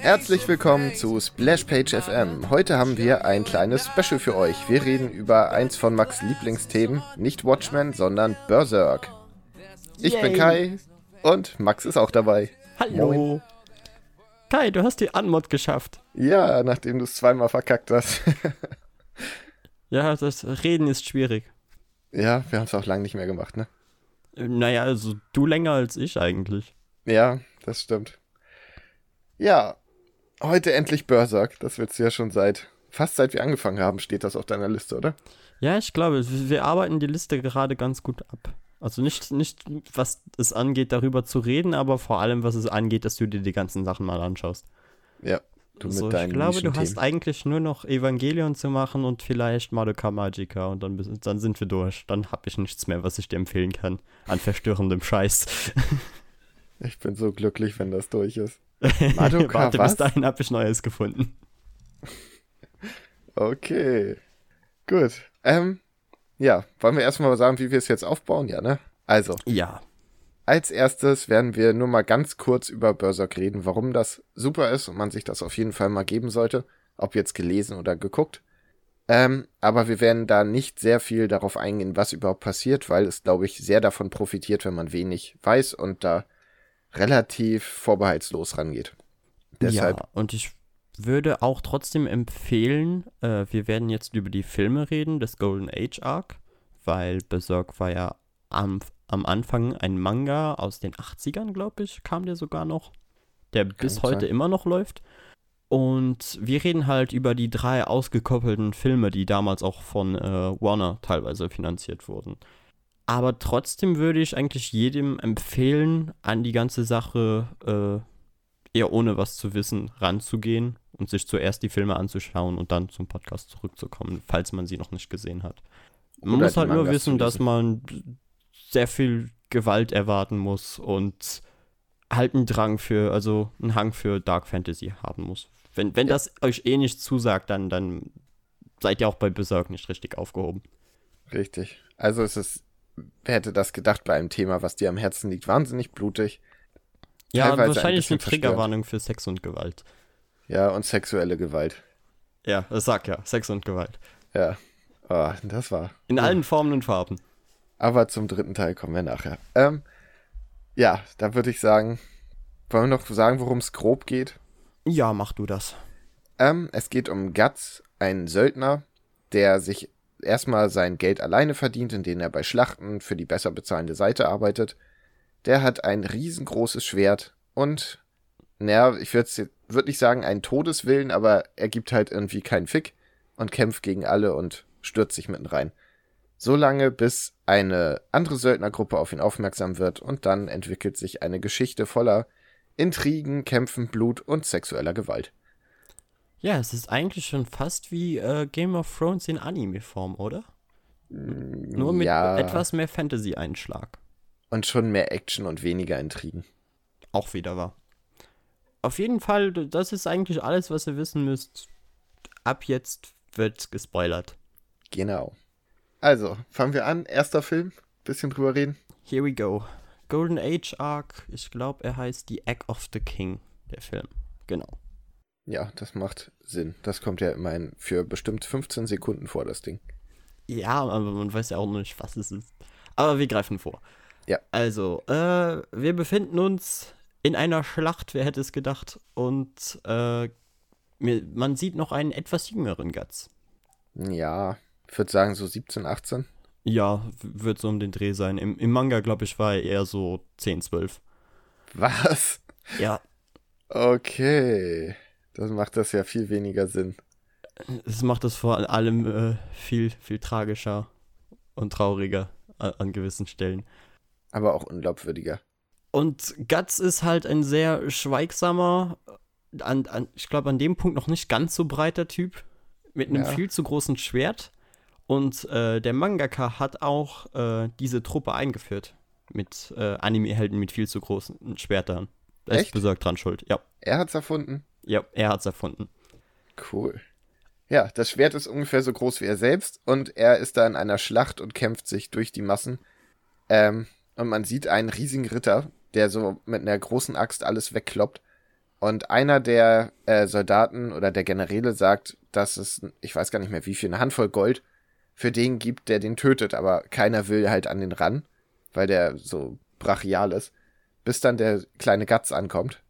Herzlich willkommen zu Splashpage FM. Heute haben wir ein kleines Special für euch. Wir reden über eins von Max Lieblingsthemen, nicht Watchmen, sondern Berserk. Ich Yay. bin Kai und Max ist auch dabei. Hallo. Moin. Kai, du hast die Anmod geschafft. Ja, nachdem du es zweimal verkackt hast. ja, das Reden ist schwierig. Ja, wir haben es auch lange nicht mehr gemacht, ne? Naja, also du länger als ich eigentlich. Ja, das stimmt. Ja, heute endlich Berserk. Das willst du ja schon seit, fast seit wir angefangen haben, steht das auf deiner Liste, oder? Ja, ich glaube, wir arbeiten die Liste gerade ganz gut ab. Also nicht, nicht, was es angeht, darüber zu reden, aber vor allem, was es angeht, dass du dir die ganzen Sachen mal anschaust. Ja, du also, mit deinen Ich glaube, du hast eigentlich nur noch Evangelion zu machen und vielleicht Madoka Magica und dann, dann sind wir durch. Dann habe ich nichts mehr, was ich dir empfehlen kann an verstörendem Scheiß. Ich bin so glücklich, wenn das durch ist. Madoka, Warte, was? bis dahin habe ich Neues gefunden. Okay. Gut. Ähm, ja, wollen wir erstmal sagen, wie wir es jetzt aufbauen, ja, ne? Also. Ja. Als erstes werden wir nur mal ganz kurz über Berserk reden, warum das super ist und man sich das auf jeden Fall mal geben sollte, ob jetzt gelesen oder geguckt. Ähm, aber wir werden da nicht sehr viel darauf eingehen, was überhaupt passiert, weil es, glaube ich, sehr davon profitiert, wenn man wenig weiß und da relativ vorbehaltslos rangeht. Deshalb. Ja, und ich würde auch trotzdem empfehlen, äh, wir werden jetzt über die Filme reden, des Golden Age Arc, weil Berserk war ja am, am Anfang ein Manga aus den 80ern, glaube ich, kam der sogar noch, der Kann bis heute sein. immer noch läuft. Und wir reden halt über die drei ausgekoppelten Filme, die damals auch von äh, Warner teilweise finanziert wurden. Aber trotzdem würde ich eigentlich jedem empfehlen, an die ganze Sache äh, eher ohne was zu wissen ranzugehen und sich zuerst die Filme anzuschauen und dann zum Podcast zurückzukommen, falls man sie noch nicht gesehen hat. Man Oder muss halt nur wissen, dass man sehr viel Gewalt erwarten muss und halt einen Drang für, also einen Hang für Dark Fantasy haben muss. Wenn, wenn ja. das euch eh nicht zusagt, dann, dann seid ihr auch bei Berserk nicht richtig aufgehoben. Richtig. Also es ist, wer hätte das gedacht bei einem Thema, was dir am Herzen liegt, wahnsinnig blutig. Ja, wahrscheinlich ein eine Triggerwarnung für Sex und Gewalt. Ja, und sexuelle Gewalt. Ja, das sagt ja, Sex und Gewalt. Ja. Oh, das war. In ja. allen Formen und Farben. Aber zum dritten Teil kommen wir nachher. Ähm, ja, da würde ich sagen, wollen wir noch sagen, worum es grob geht? Ja, mach du das. Ähm, es geht um Guts, einen Söldner, der sich erstmal sein Geld alleine verdient, indem er bei Schlachten für die besser bezahlende Seite arbeitet. Der hat ein riesengroßes Schwert und naja, ich würde würd nicht sagen einen Todeswillen, aber er gibt halt irgendwie keinen Fick und kämpft gegen alle und stürzt sich mitten rein. So lange, bis eine andere Söldnergruppe auf ihn aufmerksam wird und dann entwickelt sich eine Geschichte voller Intrigen, Kämpfen, Blut und sexueller Gewalt. Ja, es ist eigentlich schon fast wie äh, Game of Thrones in Anime-Form, oder? Mm, Nur mit ja. etwas mehr Fantasy-Einschlag. Und schon mehr Action und weniger Intrigen. Auch wieder wahr auf jeden Fall, das ist eigentlich alles, was ihr wissen müsst. Ab jetzt wird gespoilert. Genau. Also, fangen wir an. Erster Film. Bisschen drüber reden. Here we go. Golden Age Arc. Ich glaube, er heißt The Egg of the King, der Film. Genau. Ja, das macht Sinn. Das kommt ja immerhin für bestimmt 15 Sekunden vor, das Ding. Ja, aber man weiß ja auch noch nicht, was es ist. Aber wir greifen vor. Ja. Also, äh, wir befinden uns in einer Schlacht, wer hätte es gedacht. Und äh, man sieht noch einen etwas jüngeren Guts. Ja, ich würde sagen so 17, 18. Ja, wird so um den Dreh sein. Im, im Manga, glaube ich, war er eher so 10, 12. Was? Ja. Okay. Das macht das ja viel weniger Sinn. Es macht das vor allem äh, viel, viel tragischer und trauriger an, an gewissen Stellen. Aber auch unglaubwürdiger. Und Guts ist halt ein sehr schweigsamer, an, an, ich glaube an dem Punkt noch nicht ganz so breiter Typ, mit einem ja. viel zu großen Schwert. Und äh, der Mangaka hat auch äh, diese Truppe eingeführt. Mit äh, Anime-Helden mit viel zu großen Schwertern. Er ist besorgt dran schuld, ja. Er hat's erfunden? Ja, er hat's erfunden. Cool. Ja, das Schwert ist ungefähr so groß wie er selbst und er ist da in einer Schlacht und kämpft sich durch die Massen. Ähm, und man sieht einen riesigen Ritter, der so mit einer großen Axt alles wegkloppt. Und einer der äh, Soldaten oder der Generäle sagt, dass es, ich weiß gar nicht mehr wie viel, eine Handvoll Gold für den gibt, der den tötet. Aber keiner will halt an den ran, weil der so brachial ist. Bis dann der kleine Gatz ankommt.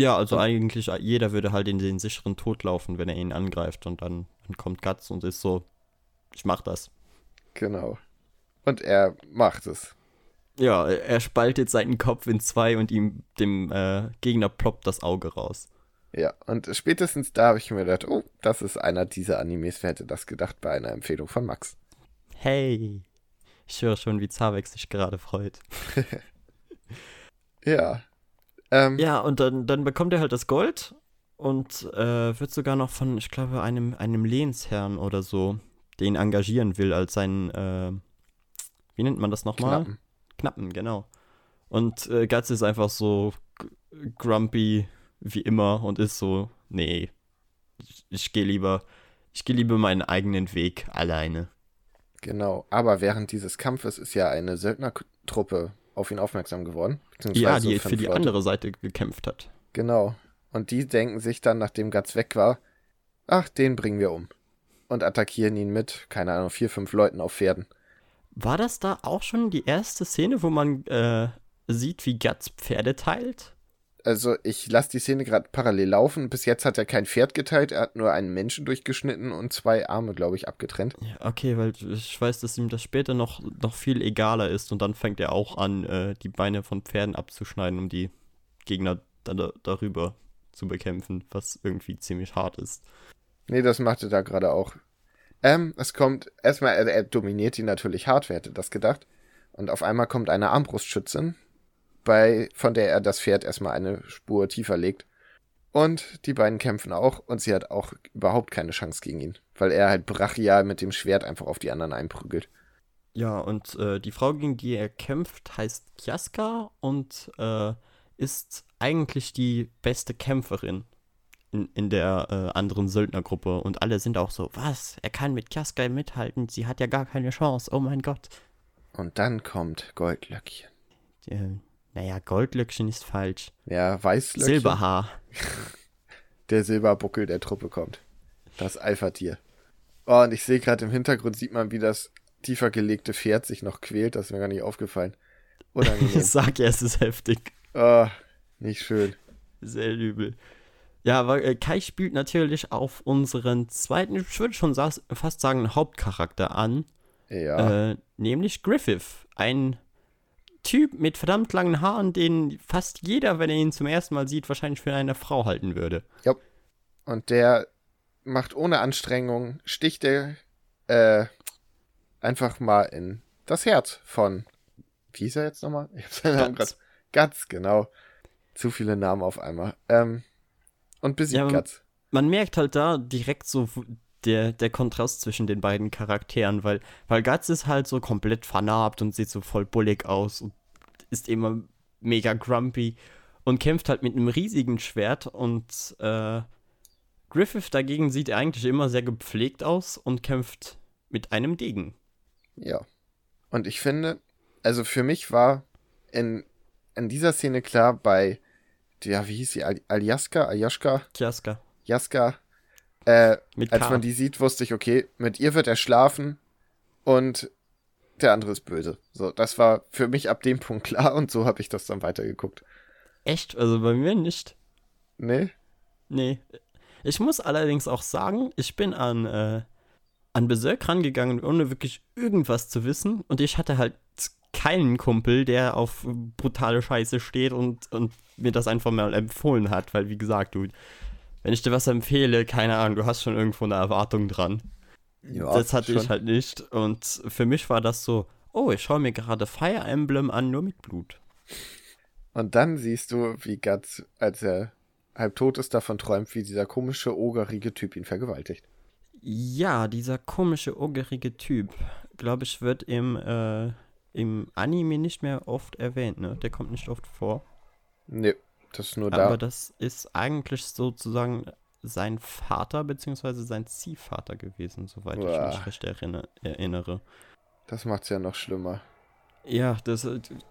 Ja, also und eigentlich jeder würde halt in den sicheren Tod laufen, wenn er ihn angreift. Und dann, dann kommt Gatz und ist so, ich mach das. Genau. Und er macht es. Ja, er spaltet seinen Kopf in zwei und ihm dem äh, Gegner ploppt das Auge raus. Ja, und spätestens da habe ich mir gedacht, oh, das ist einer dieser Animes. Wer hätte das gedacht bei einer Empfehlung von Max? Hey, ich höre schon, wie Zavex sich gerade freut. ja. Ähm, ja, und dann, dann bekommt er halt das Gold und äh, wird sogar noch von, ich glaube, einem, einem Lehnsherrn oder so, den engagieren will als sein, äh, wie nennt man das nochmal? Knappen. Knappen, genau. Und äh, Guts ist einfach so grumpy wie immer und ist so, nee, ich, ich gehe lieber, ich gehe lieber meinen eigenen Weg alleine. Genau, aber während dieses Kampfes ist ja eine Söldnertruppe auf ihn aufmerksam geworden. Ja, die für die Leute. andere Seite gekämpft hat. Genau. Und die denken sich dann, nachdem Guts weg war, ach, den bringen wir um. Und attackieren ihn mit, keine Ahnung, vier, fünf Leuten auf Pferden. War das da auch schon die erste Szene, wo man äh, sieht, wie Guts Pferde teilt? Also ich lasse die Szene gerade parallel laufen. Bis jetzt hat er kein Pferd geteilt, er hat nur einen Menschen durchgeschnitten und zwei Arme, glaube ich, abgetrennt. Ja, okay, weil ich weiß, dass ihm das später noch, noch viel egaler ist und dann fängt er auch an, äh, die Beine von Pferden abzuschneiden, um die Gegner da, darüber zu bekämpfen, was irgendwie ziemlich hart ist. Nee, das macht er da gerade auch. Ähm, es kommt, erstmal, er, er dominiert ihn natürlich hart, wer hätte das gedacht. Und auf einmal kommt eine Armbrustschützin, bei, von der er das Pferd erstmal eine Spur tiefer legt. Und die beiden kämpfen auch und sie hat auch überhaupt keine Chance gegen ihn, weil er halt brachial mit dem Schwert einfach auf die anderen einprügelt. Ja, und äh, die Frau, gegen die er kämpft, heißt Kiaska und äh, ist eigentlich die beste Kämpferin in, in der äh, anderen Söldnergruppe und alle sind auch so, was? Er kann mit Kiaska mithalten, sie hat ja gar keine Chance, oh mein Gott. Und dann kommt Goldlöckchen. Der, naja, Goldlöckchen ist falsch. Ja, Weißlöckchen. Silberhaar. der Silberbuckel der Truppe kommt. Das Alpha-Tier. Oh, und ich sehe gerade im Hintergrund, sieht man, wie das tiefer gelegte Pferd sich noch quält. Das ist mir gar nicht aufgefallen. Unangenehm. Sag ja, es ist heftig. Oh, nicht schön. Sehr übel. Ja, aber äh, Kai spielt natürlich auf unseren zweiten, ich würde schon fast sagen, Hauptcharakter an. Ja. Äh, nämlich Griffith. Ein Typ mit verdammt langen Haaren, den fast jeder, wenn er ihn zum ersten Mal sieht, wahrscheinlich für eine Frau halten würde. Ja. Und der macht ohne Anstrengung, sticht er äh, einfach mal in das Herz von. Wie ist er jetzt nochmal? Ich hab's seinen Namen gerade. Guts, genau. Zu viele Namen auf einmal. Ähm, und besiegt ja, Guts. Man merkt halt da direkt so der, der Kontrast zwischen den beiden Charakteren, weil, weil Guts ist halt so komplett vernarbt und sieht so voll bullig aus und ist immer mega grumpy und kämpft halt mit einem riesigen Schwert und äh, Griffith dagegen sieht eigentlich immer sehr gepflegt aus und kämpft mit einem Degen. Ja. Und ich finde, also für mich war in, in dieser Szene klar bei ja, wie hieß sie? Aljaska? Aljaska? Jaska. Jaska. Äh, als man die sieht, wusste ich, okay, mit ihr wird er schlafen und der andere ist böse. So, das war für mich ab dem Punkt klar und so habe ich das dann weitergeguckt. Echt? Also bei mir nicht. Nee? Nee. Ich muss allerdings auch sagen, ich bin an, äh, an Berserk rangegangen, ohne wirklich irgendwas zu wissen. Und ich hatte halt keinen Kumpel, der auf brutale Scheiße steht und, und mir das einfach mal empfohlen hat, weil wie gesagt, du, wenn ich dir was empfehle, keine Ahnung, du hast schon irgendwo eine Erwartung dran. Ja, das hatte schon. ich halt nicht. Und für mich war das so, oh, ich schaue mir gerade Fire Emblem an, nur mit Blut. Und dann siehst du, wie Guts, als er halb tot ist, davon träumt, wie dieser komische, ogerige Typ ihn vergewaltigt. Ja, dieser komische, ogerige Typ, glaube ich, wird im, äh, im Anime nicht mehr oft erwähnt, ne? Der kommt nicht oft vor. Nee, das ist nur da. Aber das ist eigentlich sozusagen sein Vater bzw. sein Ziehvater gewesen, soweit Uah. ich mich recht erinnere. Das macht's ja noch schlimmer. Ja, das,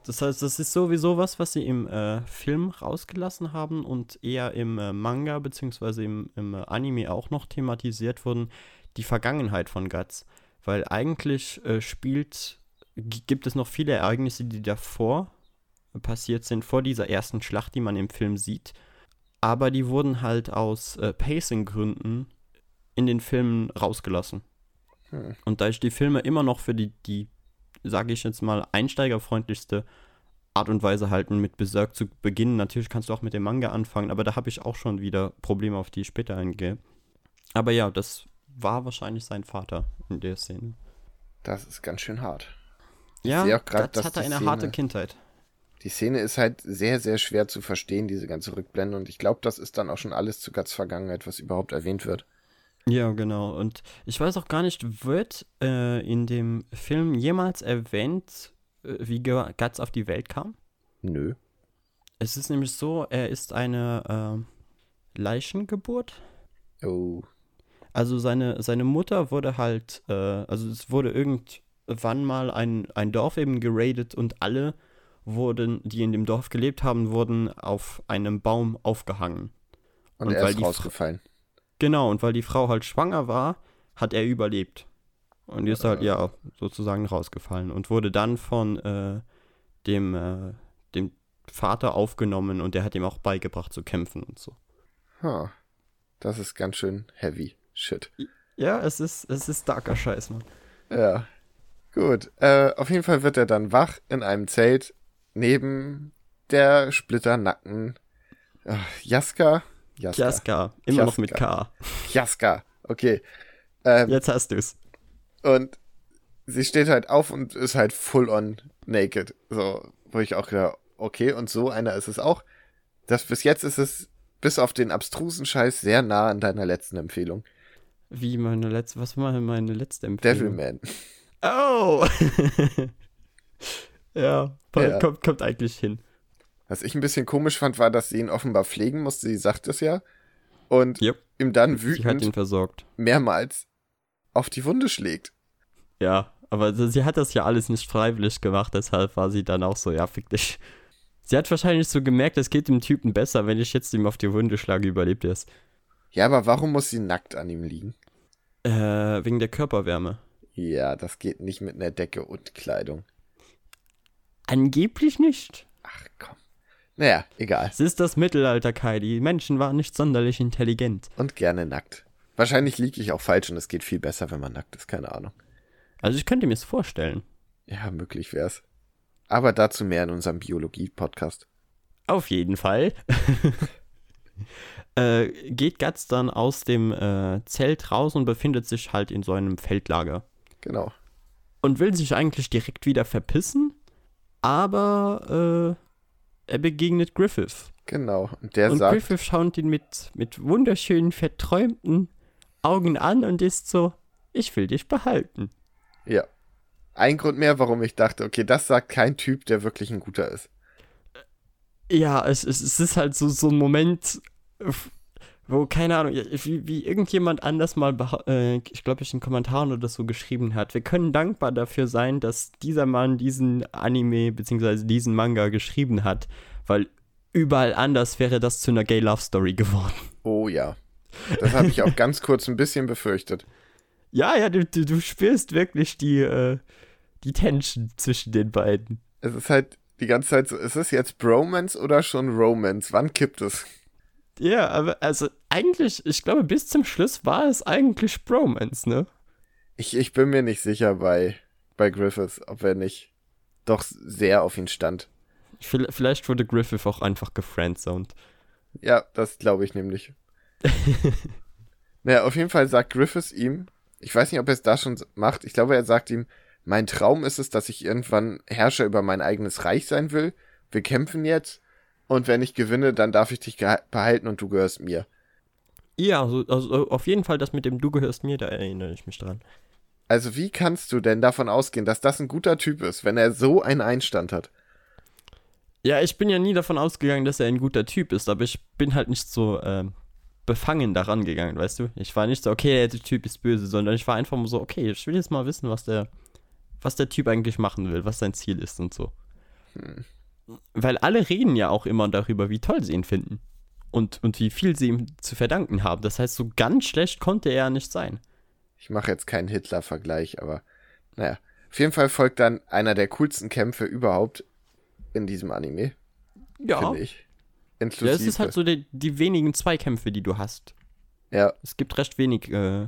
das heißt, das ist sowieso was, was sie im äh, Film rausgelassen haben und eher im äh, Manga bzw. im, im äh, Anime auch noch thematisiert wurden, die Vergangenheit von Guts. Weil eigentlich äh, spielt, gibt es noch viele Ereignisse, die davor passiert sind, vor dieser ersten Schlacht, die man im Film sieht. Aber die wurden halt aus äh, Pacing-Gründen in den Filmen rausgelassen. Hm. Und da ich die Filme immer noch für die, die sage ich jetzt mal, einsteigerfreundlichste Art und Weise halten, mit Berserk zu beginnen. Natürlich kannst du auch mit dem Manga anfangen, aber da habe ich auch schon wieder Probleme, auf die ich später eingehe. Aber ja, das war wahrscheinlich sein Vater in der Szene. Das ist ganz schön hart. Ja, ich grad, das hatte eine Szene, harte Kindheit. Die Szene ist halt sehr, sehr schwer zu verstehen, diese ganze Rückblende. Und ich glaube, das ist dann auch schon alles zu Guts Vergangenheit, was überhaupt erwähnt wird. Ja, genau. Und ich weiß auch gar nicht, wird äh, in dem Film jemals erwähnt, äh, wie Guts auf die Welt kam? Nö. Es ist nämlich so, er ist eine äh, Leichengeburt. Oh. Also seine, seine Mutter wurde halt, äh, also es wurde irgendwann mal ein, ein Dorf eben geradet und alle wurden, die in dem Dorf gelebt haben, wurden auf einem Baum aufgehangen. Und, und er ist rausgefallen. Genau, und weil die Frau halt schwanger war, hat er überlebt. Und ist halt, ja, sozusagen rausgefallen und wurde dann von äh, dem, äh, dem Vater aufgenommen und der hat ihm auch beigebracht zu kämpfen und so. Huh. Das ist ganz schön heavy. Shit. Ja, es ist, es ist darker Scheiß, Mann. Ja. Gut. Äh, auf jeden Fall wird er dann wach in einem Zelt neben der splitternackten äh, Jaska. Jaska. Jaska. Immer Jaska. noch mit K. Jaska. Okay. Ähm, Jetzt hast du's. Und sie steht halt auf und ist halt full on naked. So, wo ich auch gedacht, okay, und so einer ist es auch. Das bis jetzt ist es bis auf den abstrusen Scheiß sehr nah an deiner letzten Empfehlung. Wie meine letzte, was war meine letzte Empfehlung? Devilman. Oh! ja, ja. Kommt, kommt eigentlich hin. Was ich ein bisschen komisch fand, war, dass sie ihn offenbar pflegen musste. Sie sagt es ja. Und yep. ihm dann wütend sie hat ihn versorgt. mehrmals auf die Wunde schlägt. Ja, aber sie hat das ja alles nicht freiwillig gemacht, deshalb war sie dann auch so, ja, fick dich. Sie hat wahrscheinlich so gemerkt, es geht dem Typen besser, wenn ich jetzt ihm auf die Wunde schlage, überlebt er es. Ja, aber warum muss sie nackt an ihm liegen? Äh, wegen der Körperwärme. Ja, das geht nicht mit einer Decke und Kleidung. Angeblich nicht. Ach komm. Naja, egal. Es ist das Mittelalter, Kai. Die Menschen waren nicht sonderlich intelligent. Und gerne nackt. Wahrscheinlich liege ich auch falsch und es geht viel besser, wenn man nackt ist. Keine Ahnung. Also ich könnte mir es vorstellen. Ja, möglich wär's. Aber dazu mehr in unserem Biologie-Podcast. Auf jeden Fall. äh, geht Guts dann aus dem äh, Zelt raus und befindet sich halt in so einem Feldlager. Genau. Und will sich eigentlich direkt wieder verpissen, aber äh, er begegnet Griffith. Genau. Und der und sagt. Griffith schaut ihn mit, mit wunderschönen, verträumten Augen an und ist so: Ich will dich behalten. Ja. Ein Grund mehr, warum ich dachte, okay, das sagt kein Typ, der wirklich ein guter ist. Ja, es, es, es ist halt so, so ein Moment, wo, keine Ahnung, wie, wie irgendjemand anders mal, äh, ich glaube, ich in Kommentaren oder so geschrieben hat, wir können dankbar dafür sein, dass dieser Mann diesen Anime bzw. diesen Manga geschrieben hat, weil überall anders wäre das zu einer Gay Love Story geworden. Oh ja. Das habe ich auch ganz kurz ein bisschen befürchtet. Ja, ja, du, du, du spürst wirklich die, äh, die Tension zwischen den beiden. Es ist halt die ganze Zeit so, ist es jetzt Bromance oder schon Romance? Wann kippt es? Ja, aber also eigentlich, ich glaube, bis zum Schluss war es eigentlich Bromance, ne? Ich, ich bin mir nicht sicher bei, bei Griffith, ob er nicht doch sehr auf ihn stand. Vielleicht wurde Griffith auch einfach gefriendzoned. Ja, das glaube ich nämlich. naja, auf jeden Fall sagt Griffith ihm, ich weiß nicht, ob er es da schon macht, ich glaube, er sagt ihm, mein Traum ist es, dass ich irgendwann Herrscher über mein eigenes Reich sein will. Wir kämpfen jetzt und wenn ich gewinne, dann darf ich dich behalten und du gehörst mir. Ja, also, also auf jeden Fall das mit dem Du gehörst mir, da erinnere ich mich dran. Also wie kannst du denn davon ausgehen, dass das ein guter Typ ist, wenn er so einen Einstand hat? Ja, ich bin ja nie davon ausgegangen, dass er ein guter Typ ist, aber ich bin halt nicht so äh, befangen daran gegangen, weißt du? Ich war nicht so, okay, der Typ ist böse, sondern ich war einfach so, okay, ich will jetzt mal wissen, was der was der Typ eigentlich machen will, was sein Ziel ist und so. Hm. Weil alle reden ja auch immer darüber, wie toll sie ihn finden. Und, und wie viel sie ihm zu verdanken haben. Das heißt, so ganz schlecht konnte er ja nicht sein. Ich mache jetzt keinen Hitler-Vergleich, aber naja. Auf jeden Fall folgt dann einer der coolsten Kämpfe überhaupt in diesem Anime. Ja. Finde ich. Inklusive. Ja, es ist halt so die, die wenigen Zweikämpfe, die du hast. Ja. Es gibt recht wenig äh,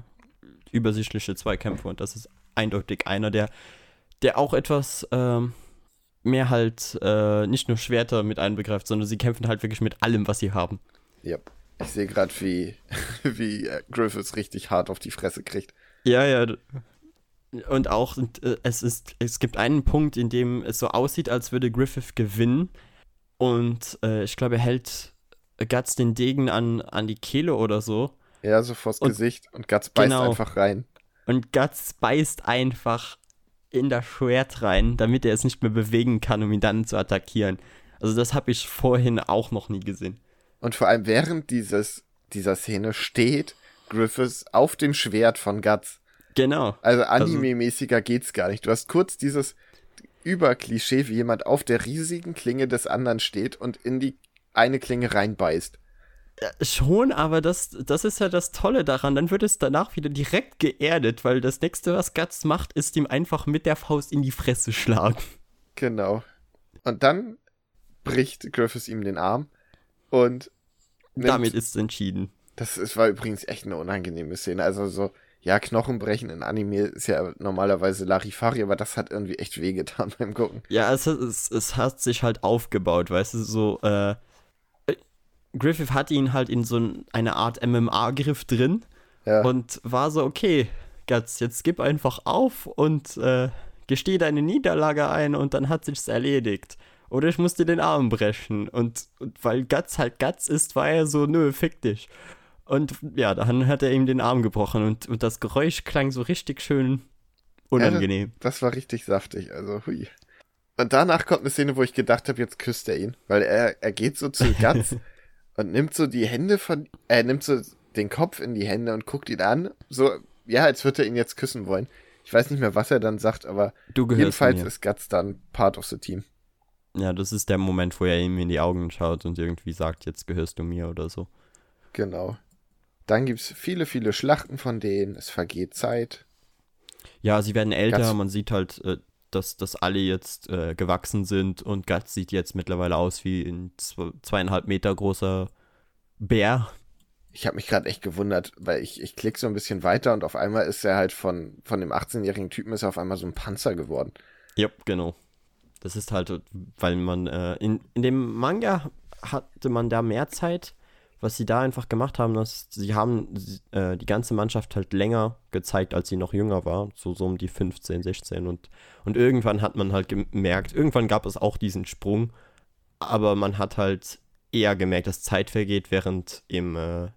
übersichtliche Zweikämpfe und das ist eindeutig einer, der, der auch etwas ähm, mehr halt äh, nicht nur Schwerter mit einbegreift, sondern sie kämpfen halt wirklich mit allem, was sie haben. Ja. Ich sehe gerade, wie, wie äh, Griffiths richtig hart auf die Fresse kriegt. Ja, ja. Und auch, äh, es ist, es gibt einen Punkt, in dem es so aussieht, als würde Griffith gewinnen. Und äh, ich glaube, er hält Guts den Degen an, an die Kehle oder so. Ja, so vors und, Gesicht. Und Guts beißt genau. einfach rein. Und Guts beißt einfach in das Schwert rein, damit er es nicht mehr bewegen kann, um ihn dann zu attackieren. Also das habe ich vorhin auch noch nie gesehen. Und vor allem während dieses, dieser Szene steht Griffiths auf dem Schwert von Guts. Genau. Also, also anime-mäßiger geht's gar nicht. Du hast kurz dieses Überklischee, wie jemand auf der riesigen Klinge des anderen steht und in die eine Klinge reinbeißt. Ja, schon, aber das, das ist ja das Tolle daran. Dann wird es danach wieder direkt geerdet, weil das nächste, was Guts macht, ist ihm einfach mit der Faust in die Fresse schlagen. Genau. Und dann bricht Griffiths ihm den Arm und damit ist es entschieden. Das ist, war übrigens echt eine unangenehme Szene. Also so, ja, Knochenbrechen in Anime ist ja normalerweise Larifari, aber das hat irgendwie echt wehgetan beim Gucken. Ja, es, es, es hat sich halt aufgebaut, weißt du, so, äh, Griffith hatte ihn halt in so eine Art MMA-Griff drin ja. und war so, okay, Guts, jetzt gib einfach auf und äh, gesteh deine Niederlage ein und dann hat sich's erledigt. Oder ich muss dir den Arm brechen. Und, und weil Guts halt Guts ist, war er so, nö, fick dich. Und ja, dann hat er ihm den Arm gebrochen und, und das Geräusch klang so richtig schön unangenehm. Ja, das war richtig saftig, also hui. Und danach kommt eine Szene, wo ich gedacht habe, jetzt küsst er ihn, weil er, er geht so zu Guts und nimmt so die Hände von, er nimmt so den Kopf in die Hände und guckt ihn an, so, ja, als würde er ihn jetzt küssen wollen. Ich weiß nicht mehr, was er dann sagt, aber jedenfalls ist Guts dann part of the team. Ja, das ist der Moment, wo er ihm in die Augen schaut und irgendwie sagt, jetzt gehörst du mir oder so. Genau. Dann gibt es viele, viele Schlachten von denen. Es vergeht Zeit. Ja, sie werden älter. Guts man sieht halt, äh, dass, dass alle jetzt äh, gewachsen sind und Guts sieht jetzt mittlerweile aus wie ein zweieinhalb Meter großer Bär. Ich habe mich gerade echt gewundert, weil ich, ich klicke so ein bisschen weiter und auf einmal ist er halt von, von dem 18-jährigen Typen ist er auf einmal so ein Panzer geworden. Ja, genau. Das ist halt, weil man äh, in, in dem Manga hatte man da mehr Zeit was sie da einfach gemacht haben, dass sie haben äh, die ganze Mannschaft halt länger gezeigt, als sie noch jünger war, so, so um die 15, 16 und, und irgendwann hat man halt gemerkt, irgendwann gab es auch diesen Sprung, aber man hat halt eher gemerkt, dass Zeit vergeht, während im äh,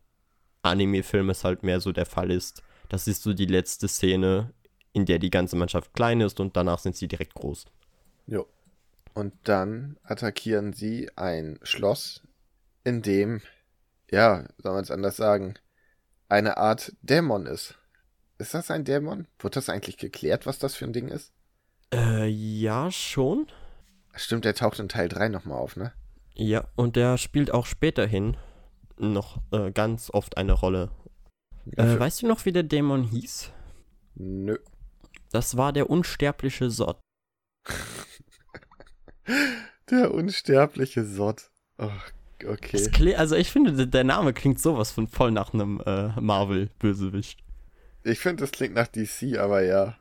Anime-Film es halt mehr so der Fall ist. Das ist so die letzte Szene, in der die ganze Mannschaft klein ist und danach sind sie direkt groß. Jo. Und dann attackieren sie ein Schloss, in dem ja, soll man es anders sagen, eine Art Dämon ist. Ist das ein Dämon? Wurde das eigentlich geklärt, was das für ein Ding ist? Äh, ja, schon. Stimmt, der taucht in Teil 3 nochmal auf, ne? Ja, und der spielt auch späterhin noch äh, ganz oft eine Rolle. Äh, weißt du noch, wie der Dämon hieß? Nö. Das war der unsterbliche Sod. der unsterbliche Sod. Oh okay. also ich finde, der Name klingt sowas von voll nach einem äh, Marvel-Bösewicht. Ich finde, das klingt nach DC, aber ja.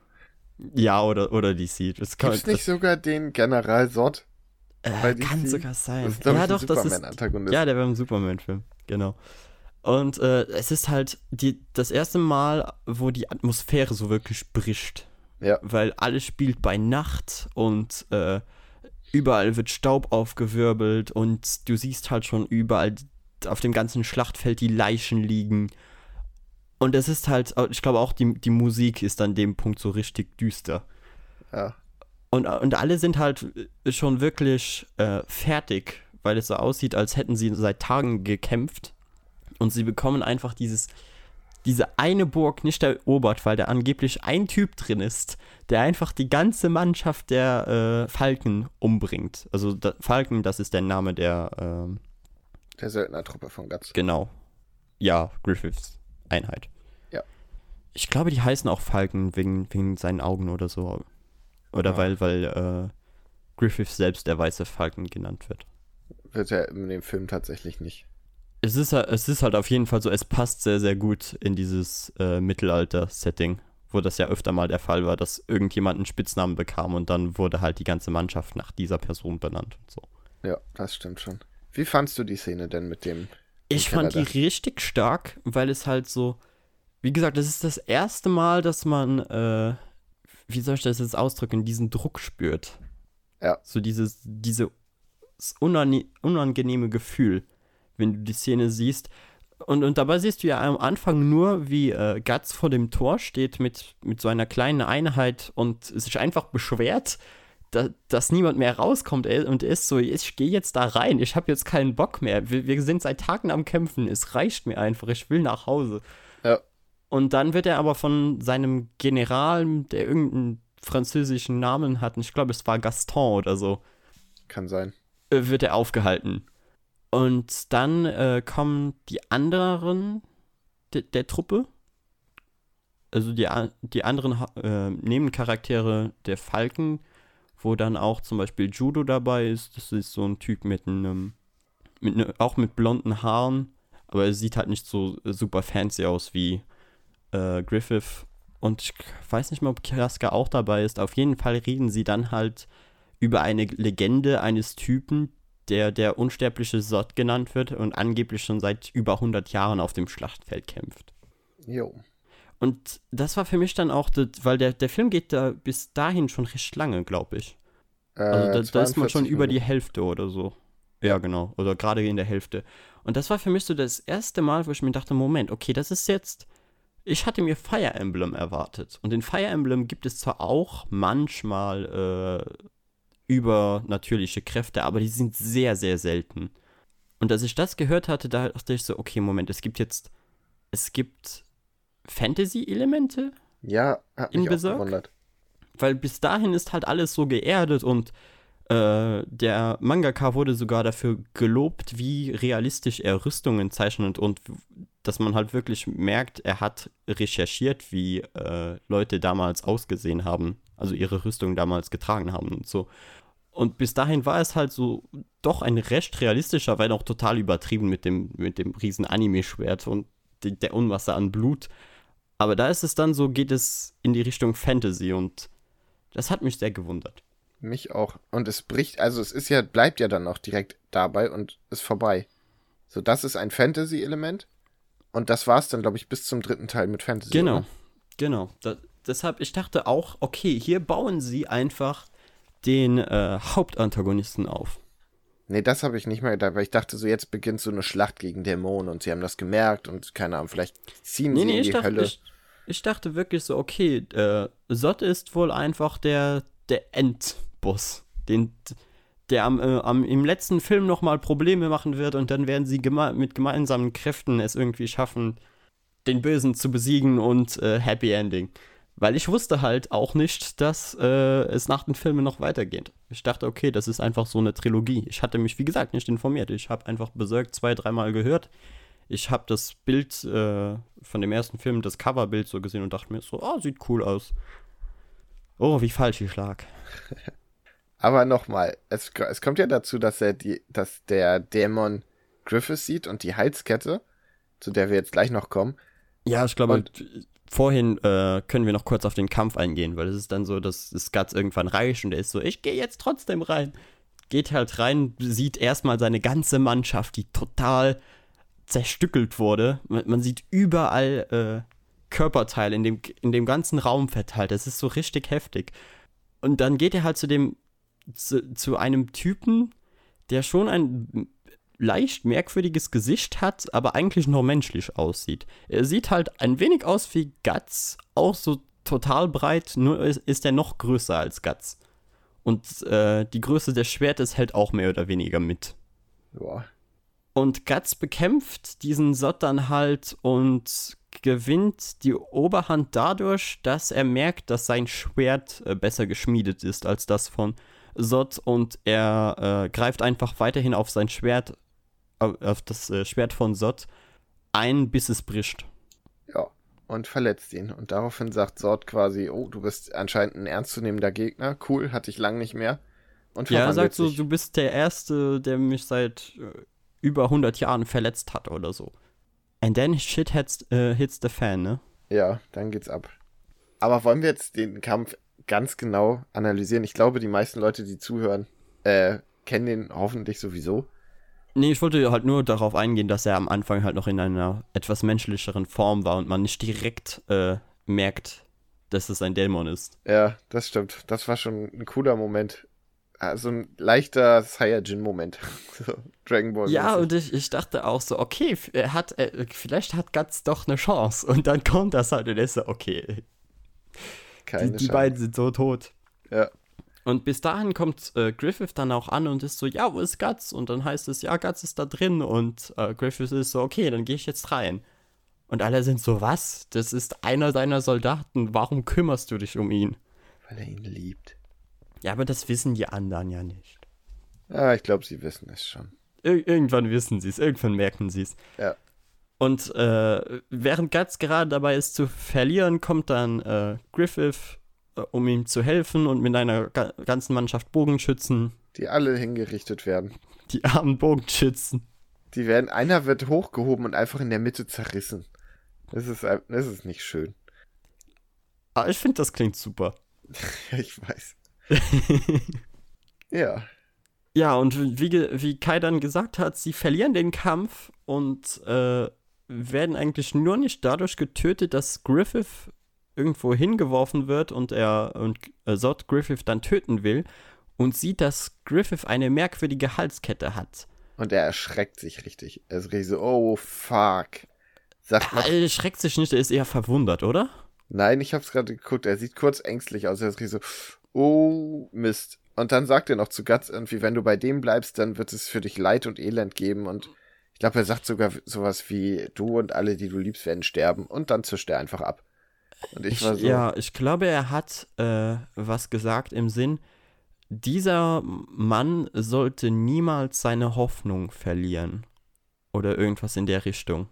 Ja, oder, oder DC. Das kann, Gibt's nicht sogar den General Zod? Äh, kann sogar sein. Das ist, ja, doch, das ist. Ja, der war im Superman-Film, genau. Und äh, es ist halt die, das erste Mal, wo die Atmosphäre so wirklich bricht. Ja. Weil alles spielt bei Nacht und äh, überall wird Staub aufgewirbelt und du siehst halt schon überall auf dem ganzen Schlachtfeld die Leichen liegen. Und es ist halt, ich glaube auch, die, die Musik ist an dem Punkt so richtig düster. Ja. Und, und alle sind halt schon wirklich äh, fertig, weil es so aussieht, als hätten sie seit Tagen gekämpft. Und sie bekommen einfach dieses, diese eine Burg nicht erobert, weil da angeblich ein Typ drin ist, der einfach die ganze Mannschaft der äh, Falken umbringt. Also da, Falken, das ist der Name der äh, der Söldnertruppe von Guts. Genau. Ja, Griffiths Einheit. Ja. Ich glaube, die heißen auch Falken wegen, wegen seinen Augen oder so. Oder ja. weil, weil äh, Griffiths selbst der weiße Falken genannt wird. Wird er in dem Film tatsächlich nicht. Es ist, es ist halt auf jeden Fall so, es passt sehr, sehr gut in dieses äh, Mittelalter-Setting, wo das ja öfter mal der Fall war, dass irgendjemand einen Spitznamen bekam und dann wurde halt die ganze Mannschaft nach dieser Person benannt und so. Ja, das stimmt schon. Wie fandst du die Szene denn mit dem? Ich fand die richtig stark, weil es halt so, wie gesagt, das ist das erste Mal, dass man, äh, wie soll ich das jetzt ausdrücken, diesen Druck spürt. Ja. So dieses, diese unangenehme Gefühl wenn du die Szene siehst. Und, und dabei siehst du ja am Anfang nur, wie äh, Guts vor dem Tor steht mit, mit so einer kleinen Einheit und sich einfach beschwert, da, dass niemand mehr rauskommt und ist so, ich gehe jetzt da rein, ich habe jetzt keinen Bock mehr. Wir, wir sind seit Tagen am Kämpfen, es reicht mir einfach, ich will nach Hause. Ja. Und dann wird er aber von seinem General, der irgendeinen französischen Namen hat, ich glaube, es war Gaston oder so. Kann sein. Äh, wird er aufgehalten. Und dann äh, kommen die anderen de der Truppe, also die, die anderen äh, Nebencharaktere der Falken, wo dann auch zum Beispiel Judo dabei ist. Das ist so ein Typ mit einem, mit ne, auch mit blonden Haaren, aber er sieht halt nicht so super fancy aus wie äh, Griffith. Und ich weiß nicht mal, ob Kiraska auch dabei ist. Auf jeden Fall reden sie dann halt über eine Legende eines Typen, der der unsterbliche Sot genannt wird und angeblich schon seit über 100 Jahren auf dem Schlachtfeld kämpft. Jo. Und das war für mich dann auch, das, weil der, der Film geht da bis dahin schon recht lange, glaube ich. Äh, also da, da ist man schon über die Hälfte oder so. Ja, genau. Oder gerade in der Hälfte. Und das war für mich so das erste Mal, wo ich mir dachte, Moment, okay, das ist jetzt. Ich hatte mir Fire Emblem erwartet. Und in Fire Emblem gibt es zwar auch manchmal äh, übernatürliche Kräfte, aber die sind sehr, sehr selten. Und als ich das gehört hatte, da dachte ich so, okay, Moment, es gibt jetzt, es gibt Fantasy-Elemente ja, hat mich in Berserk. Gewundert. Weil bis dahin ist halt alles so geerdet und äh, der Mangaka wurde sogar dafür gelobt, wie realistisch er Rüstungen zeichnet und dass man halt wirklich merkt, er hat recherchiert, wie äh, Leute damals ausgesehen haben, also ihre Rüstung damals getragen haben und so. Und bis dahin war es halt so doch ein recht realistischer, weil auch total übertrieben mit dem, mit dem riesen Anime-Schwert und die, der Unmasse an Blut. Aber da ist es dann so, geht es in die Richtung Fantasy und das hat mich sehr gewundert. Mich auch. Und es bricht, also es ist ja, bleibt ja dann auch direkt dabei und ist vorbei. So, das ist ein Fantasy-Element. Und das war es dann, glaube ich, bis zum dritten Teil mit Fantasy. Genau, oder? genau. Da, deshalb, ich dachte auch, okay, hier bauen sie einfach den äh, Hauptantagonisten auf. Nee, das habe ich nicht mehr gedacht, weil ich dachte so, jetzt beginnt so eine Schlacht gegen Dämonen und sie haben das gemerkt und keine Ahnung, vielleicht ziehen nee, sie nee, in die dachte, Hölle. Ich, ich, dachte wirklich so, okay, äh, Sot ist wohl einfach der, der Endboss, den, der am, äh, am, im letzten Film nochmal Probleme machen wird und dann werden sie geme mit gemeinsamen Kräften es irgendwie schaffen, den Bösen zu besiegen und äh, Happy Ending. Weil ich wusste halt auch nicht, dass äh, es nach den Filmen noch weitergeht. Ich dachte, okay, das ist einfach so eine Trilogie. Ich hatte mich, wie gesagt, nicht informiert. Ich habe einfach Berserk zwei, dreimal gehört. Ich habe das Bild äh, von dem ersten Film, das Coverbild so gesehen und dachte mir so, oh, sieht cool aus. Oh, wie falsch ich lag. Aber nochmal, es, es kommt ja dazu, dass er die, dass der Dämon Griffith sieht und die Halskette, zu der wir jetzt gleich noch kommen. Ja, ich glaube, und vorhin äh, können wir noch kurz auf den Kampf eingehen, weil es ist dann so, dass das Guts irgendwann reicht und er ist so, ich gehe jetzt trotzdem rein. Geht halt rein, sieht erstmal seine ganze Mannschaft, die total zerstückelt wurde. Man, man sieht überall äh, Körperteile in dem, in dem ganzen Raum verteilt. Das ist so richtig heftig. Und dann geht er halt zu dem, zu, zu einem Typen, der schon ein leicht merkwürdiges Gesicht hat, aber eigentlich noch menschlich aussieht. Er sieht halt ein wenig aus wie Guts, auch so total breit, nur ist er noch größer als Guts. Und äh, die Größe des Schwertes hält auch mehr oder weniger mit. Boah. Und Guts bekämpft diesen Sot dann halt und gewinnt die Oberhand dadurch, dass er merkt, dass sein Schwert äh, besser geschmiedet ist als das von Sot und er äh, greift einfach weiterhin auf sein Schwert, auf das äh, Schwert von Sot ein, bis es bricht. Ja, und verletzt ihn. Und daraufhin sagt Sot quasi, oh, du bist anscheinend ein ernstzunehmender Gegner. Cool, hatte ich lang nicht mehr. Und ja, er sagt so, du bist der Erste, der mich seit äh, über 100 Jahren verletzt hat oder so. And then shit hits, uh, hits the fan, ne? Ja, dann geht's ab. Aber wollen wir jetzt den Kampf ganz genau analysieren? Ich glaube, die meisten Leute, die zuhören, äh, kennen den hoffentlich sowieso. Nee, ich wollte halt nur darauf eingehen, dass er am Anfang halt noch in einer etwas menschlicheren Form war und man nicht direkt äh, merkt, dass es ein Dämon ist. Ja, das stimmt. Das war schon ein cooler Moment so ein leichter Saiyajin-Moment. so, Dragon Ball. Ja, und ich, ich dachte auch so, okay, er hat, er, vielleicht hat Guts doch eine Chance. Und dann kommt das halt und ist so, okay. Keine die, die beiden sind so tot. Ja. Und bis dahin kommt äh, Griffith dann auch an und ist so, ja, wo ist Guts? Und dann heißt es, ja, Guts ist da drin. Und äh, Griffith ist so, okay, dann gehe ich jetzt rein. Und alle sind so, was? Das ist einer deiner Soldaten. Warum kümmerst du dich um ihn? Weil er ihn liebt. Ja, aber das wissen die anderen ja nicht. Ja, ich glaube, sie wissen es schon. Ir irgendwann wissen sie es, irgendwann merken sie es. Ja. Und äh, während Guts gerade dabei ist zu verlieren, kommt dann äh, Griffith, um ihm zu helfen und mit einer ga ganzen Mannschaft Bogenschützen. Die alle hingerichtet werden. Die armen Bogenschützen. Die werden, einer wird hochgehoben und einfach in der Mitte zerrissen. Das ist, das ist nicht schön. Aber ah, ich finde, das klingt super. ich weiß. ja. Ja, und wie, wie Kai dann gesagt hat, sie verlieren den Kampf und äh, werden eigentlich nur nicht dadurch getötet, dass Griffith irgendwo hingeworfen wird und er und äh, Sod Griffith dann töten will und sieht, dass Griffith eine merkwürdige Halskette hat. Und er erschreckt sich richtig. Er ist richtig so, oh fuck. Sagt er erschreckt sich nicht, er ist eher verwundert, oder? Nein, ich hab's gerade geguckt. Er sieht kurz ängstlich aus. Er ist richtig so, oh Mist. Und dann sagt er noch zu Guts irgendwie, wenn du bei dem bleibst, dann wird es für dich Leid und Elend geben. Und ich glaube, er sagt sogar sowas wie, du und alle, die du liebst, werden sterben. Und dann zischt er einfach ab. Und ich, ich war so. Ja, ich glaube, er hat äh, was gesagt im Sinn, dieser Mann sollte niemals seine Hoffnung verlieren. Oder irgendwas in der Richtung.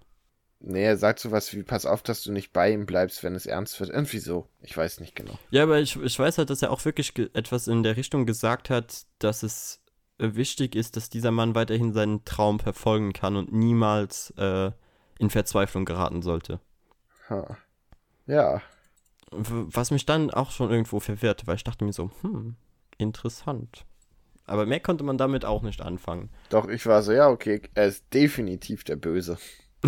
Nee, er sagt sowas wie, pass auf, dass du nicht bei ihm bleibst, wenn es ernst wird. Irgendwie so. Ich weiß nicht genau. Ja, aber ich, ich weiß halt, dass er auch wirklich etwas in der Richtung gesagt hat, dass es wichtig ist, dass dieser Mann weiterhin seinen Traum verfolgen kann und niemals äh, in Verzweiflung geraten sollte. Ha. Ja. Was mich dann auch schon irgendwo verwirrt, weil ich dachte mir so, hm, interessant. Aber mehr konnte man damit auch nicht anfangen. Doch, ich war so, ja, okay, er ist definitiv der Böse.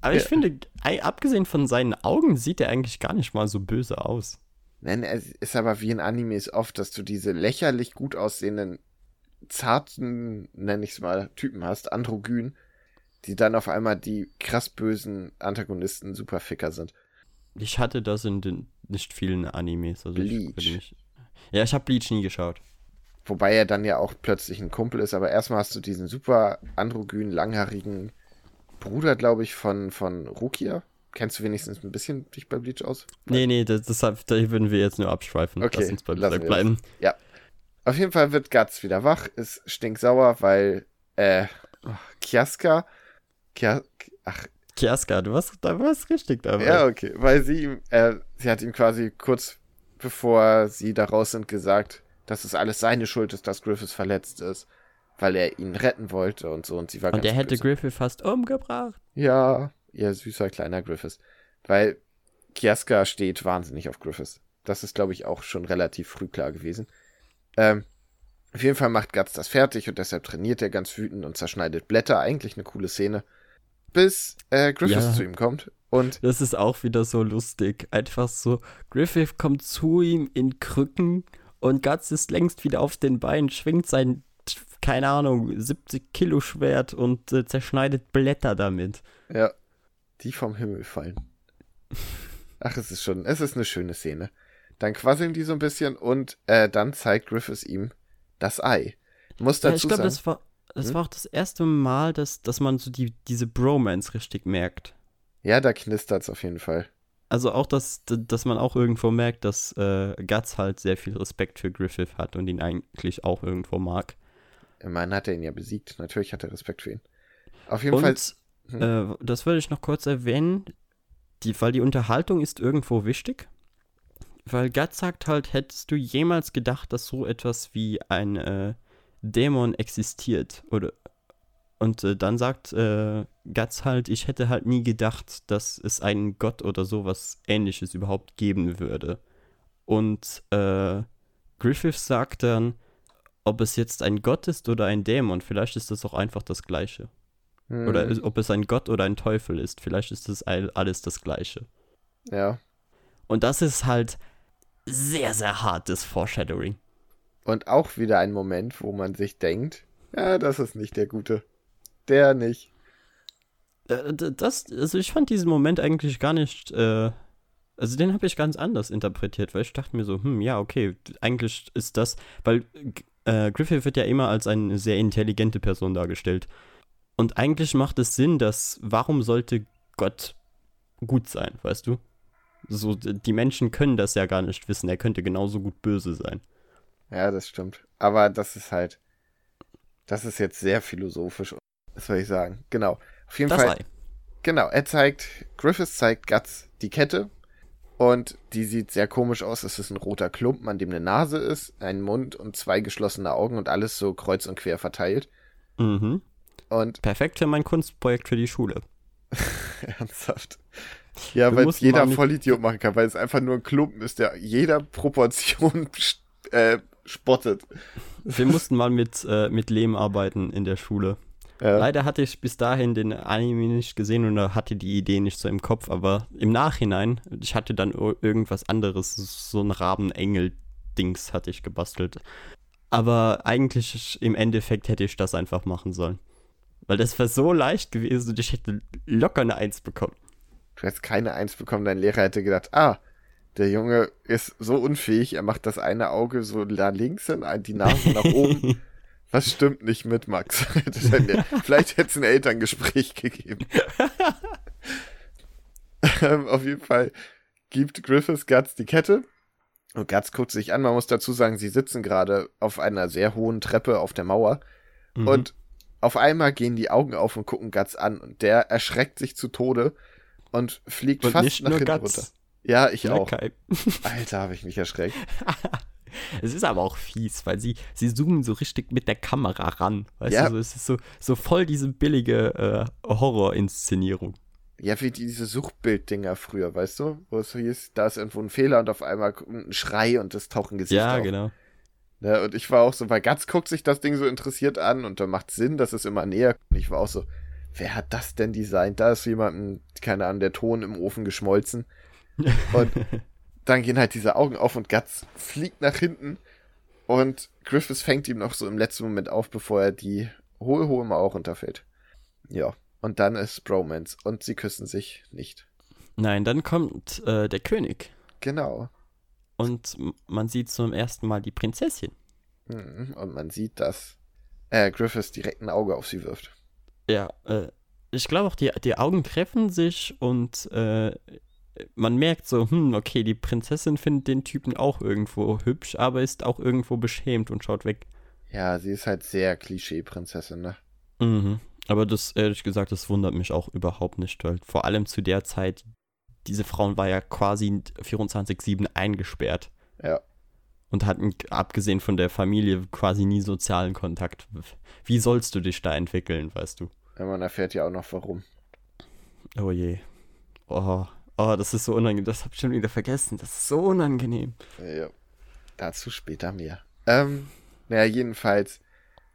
Aber ich ja. finde, abgesehen von seinen Augen sieht er eigentlich gar nicht mal so böse aus. Nein, es ist aber wie in Animes oft, dass du diese lächerlich gut aussehenden, zarten, nenne ich es mal, Typen hast, androgyn, die dann auf einmal die krass bösen Antagonisten Superficker sind. Ich hatte das in den nicht vielen Animes. Also Bleach. Ich ja, ich habe Bleach nie geschaut. Wobei er dann ja auch plötzlich ein Kumpel ist, aber erstmal hast du diesen super androgyn, langhaarigen Bruder, glaube ich, von, von Rukia. Kennst du wenigstens ein bisschen dich bei Bleach aus? Nee, nee, das, deshalb da würden wir jetzt nur abschweifen. Okay, Lass uns bei Bleach bleiben. Ja. Auf jeden Fall wird Guts wieder wach, ist stinksauer, weil, äh, Kiaska, Kia, ach. Kiaska, du warst, da warst richtig dabei. Ja, okay, weil sie ihm, äh, sie hat ihm quasi kurz bevor sie da raus sind gesagt, dass es alles seine Schuld ist, dass Griffiths verletzt ist weil er ihn retten wollte und so. Und sie war Und er hätte Griffith fast umgebracht. Ja, ihr süßer kleiner Griffith. Weil Kiaska steht wahnsinnig auf Griffith. Das ist, glaube ich, auch schon relativ früh klar gewesen. Ähm, auf jeden Fall macht Guts das fertig und deshalb trainiert er ganz wütend und zerschneidet Blätter. Eigentlich eine coole Szene. Bis äh, Griffith ja, zu ihm kommt. Und das ist auch wieder so lustig. Einfach so, Griffith kommt zu ihm in Krücken und Guts ist längst wieder auf den Beinen, schwingt sein keine Ahnung, 70 Kilo Schwert und äh, zerschneidet Blätter damit. Ja, die vom Himmel fallen. Ach, es ist schon, es ist eine schöne Szene. Dann quasseln die so ein bisschen und äh, dann zeigt Griffiths ihm das Ei. Muss dazu ja, ich glaube, das war, das hm? war auch das erste Mal, dass, dass man so die, diese Bromance richtig merkt. Ja, da knistert's auf jeden Fall. Also auch, dass, dass man auch irgendwo merkt, dass äh, Guts halt sehr viel Respekt für Griffith hat und ihn eigentlich auch irgendwo mag. Immerhin hat er ihn ja besiegt. Natürlich hat er Respekt für ihn. Auf jeden Fall. Und äh, das würde ich noch kurz erwähnen, die, weil die Unterhaltung ist irgendwo wichtig. Weil Guts sagt halt, hättest du jemals gedacht, dass so etwas wie ein äh, Dämon existiert? Oder und äh, dann sagt äh, Guts halt, ich hätte halt nie gedacht, dass es einen Gott oder sowas ähnliches überhaupt geben würde. Und äh, Griffith sagt dann, ob es jetzt ein Gott ist oder ein Dämon, vielleicht ist das auch einfach das Gleiche. Mhm. Oder ob es ein Gott oder ein Teufel ist, vielleicht ist das alles das Gleiche. Ja. Und das ist halt sehr, sehr hartes Foreshadowing. Und auch wieder ein Moment, wo man sich denkt, ja, das ist nicht der Gute. Der nicht. Äh, das, also ich fand diesen Moment eigentlich gar nicht, äh, also den habe ich ganz anders interpretiert, weil ich dachte mir so, hm, ja, okay, eigentlich ist das, weil äh, Griffith wird ja immer als eine sehr intelligente Person dargestellt. Und eigentlich macht es Sinn, dass, warum sollte Gott gut sein, weißt du? So, die Menschen können das ja gar nicht wissen, er könnte genauso gut böse sein. Ja, das stimmt. Aber das ist halt, das ist jetzt sehr philosophisch was soll ich sagen? Genau. Auf jeden das Fall. Ei. Genau, er zeigt, Griffiths zeigt Guts die Kette und die sieht sehr komisch aus. Es ist ein roter Klumpen, an dem eine Nase ist, ein Mund und zwei geschlossene Augen und alles so kreuz und quer verteilt. Mhm. Und Perfekt für mein Kunstprojekt für die Schule. Ernsthaft. Ja, weil es jeder Vollidiot machen kann, weil es einfach nur ein Klumpen ist, der jeder Proportion äh, spottet. Wir mussten mal mit, äh, mit Lehm arbeiten in der Schule. Ja. Leider hatte ich bis dahin den Anime nicht gesehen und hatte die Idee nicht so im Kopf, aber im Nachhinein, ich hatte dann irgendwas anderes, so ein Rabenengel-Dings hatte ich gebastelt. Aber eigentlich im Endeffekt hätte ich das einfach machen sollen. Weil das war so leicht gewesen und ich hätte locker eine Eins bekommen. Du hättest keine Eins bekommen, dein Lehrer hätte gedacht, ah, der Junge ist so unfähig, er macht das eine Auge so da links hin, die Nase nach oben. Was stimmt nicht mit Max? Vielleicht hätte es ein Elterngespräch gegeben. ähm, auf jeden Fall gibt Griffiths Guts die Kette. Und Guts guckt sich an. Man muss dazu sagen, sie sitzen gerade auf einer sehr hohen Treppe auf der Mauer. Mhm. Und auf einmal gehen die Augen auf und gucken Guts an. Und der erschreckt sich zu Tode und fliegt und fast nach hinten runter. Ja, ich auch. Alter, habe ich mich erschreckt. Es ist aber auch fies, weil sie, sie zoomen so richtig mit der Kamera ran. Weißt ja. du, so, es ist so, so voll diese billige äh, Horror-Inszenierung. Ja, wie diese Suchbild-Dinger früher, weißt du? Wo es hieß, da ist irgendwo ein Fehler und auf einmal ein Schrei und das taucht ein Gesicht Ja, auf. genau. Ja, und ich war auch so, weil Gatz guckt sich das Ding so interessiert an und da macht Sinn, dass es immer näher kommt. Und ich war auch so, wer hat das denn designt? Da ist jemand, keine Ahnung, der Ton im Ofen geschmolzen. Und dann gehen halt diese Augen auf und Guts fliegt nach hinten und Griffiths fängt ihm noch so im letzten Moment auf, bevor er die hohe, hohe Mauer runterfällt. Ja, und dann ist Bromance und sie küssen sich nicht. Nein, dann kommt äh, der König. Genau. Und man sieht zum ersten Mal die Prinzessin. Mhm, und man sieht, dass äh, Griffiths direkt ein Auge auf sie wirft. Ja, äh, ich glaube auch, die, die Augen treffen sich und äh, man merkt so, hm, okay, die Prinzessin findet den Typen auch irgendwo hübsch, aber ist auch irgendwo beschämt und schaut weg. Ja, sie ist halt sehr Klischee-Prinzessin, ne? Mhm. Aber das, ehrlich gesagt, das wundert mich auch überhaupt nicht, weil vor allem zu der Zeit, diese Frauen war ja quasi 24-7 eingesperrt. Ja. Und hatten, abgesehen von der Familie, quasi nie sozialen Kontakt. Wie sollst du dich da entwickeln, weißt du? Ja, man erfährt ja auch noch warum. Oh je. Oh, Oh, das ist so unangenehm. Das habe ich schon wieder vergessen. Das ist so unangenehm. Ja. Dazu später mehr. Ähm, naja, jedenfalls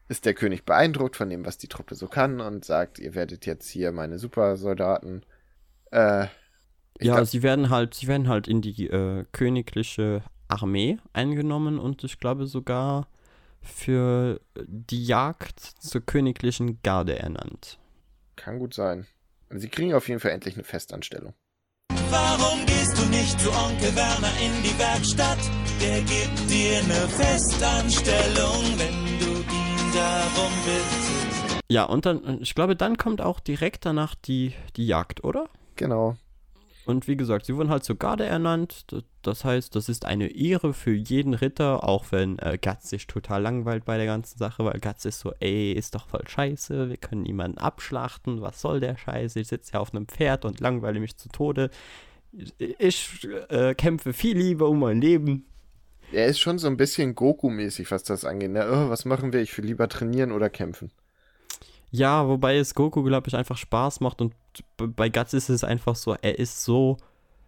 ist der König beeindruckt von dem, was die Truppe so kann und sagt, ihr werdet jetzt hier meine Supersoldaten. Äh, ja, glaub, sie werden halt, sie werden halt in die äh, königliche Armee eingenommen und ich glaube sogar für die Jagd zur königlichen Garde ernannt. Kann gut sein. Sie kriegen auf jeden Fall endlich eine Festanstellung. Warum gehst du nicht zu Onkel Werner in die Werkstatt? Der gibt dir eine Festanstellung, wenn du ihn darum bittest. Ja, und dann, ich glaube, dann kommt auch direkt danach die, die Jagd, oder? Genau. Und wie gesagt, sie wurden halt zur Garde ernannt. Das heißt, das ist eine Ehre für jeden Ritter, auch wenn äh, Guts sich total langweilt bei der ganzen Sache, weil Guts ist so, ey, ist doch voll scheiße, wir können niemanden abschlachten, was soll der Scheiß? Ich sitze ja auf einem Pferd und langweile mich zu Tode. Ich, ich äh, kämpfe viel lieber um mein Leben. Er ist schon so ein bisschen Goku-mäßig, was das angeht. Ne? Oh, was machen wir? Ich will lieber trainieren oder kämpfen. Ja, wobei es Goku, glaube ich, einfach Spaß macht und bei Guts ist es einfach so, er ist so,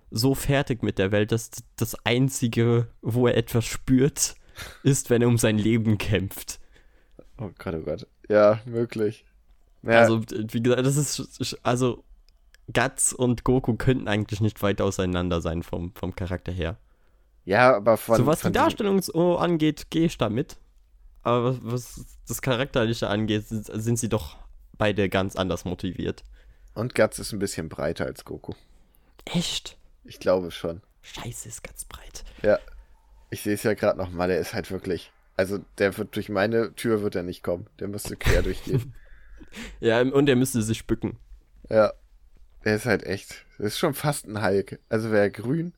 so fertig mit der Welt, dass das Einzige, wo er etwas spürt, ist, wenn er um sein Leben kämpft. Oh Gott, oh Gott. Ja, möglich. Ja, Also, wie gesagt, das ist, also, Guts und Goku könnten eigentlich nicht weit auseinander sein vom, vom Charakter her. ja aber von. so was von die Darstellung so angeht, gehe ich da mit. Aber was, was das Charakterliche angeht, sind, sind sie doch beide ganz anders motiviert. Und Guts ist ein bisschen breiter als Goku. Echt? Ich glaube schon. Scheiße, ist ganz breit. Ja. Ich sehe es ja gerade nochmal, der ist halt wirklich. Also, der wird durch meine Tür wird er nicht kommen. Der müsste quer durchgehen. Ja, und er müsste sich bücken. ja. Der ist halt echt. Das ist schon fast ein Hulk. Also wäre er grün.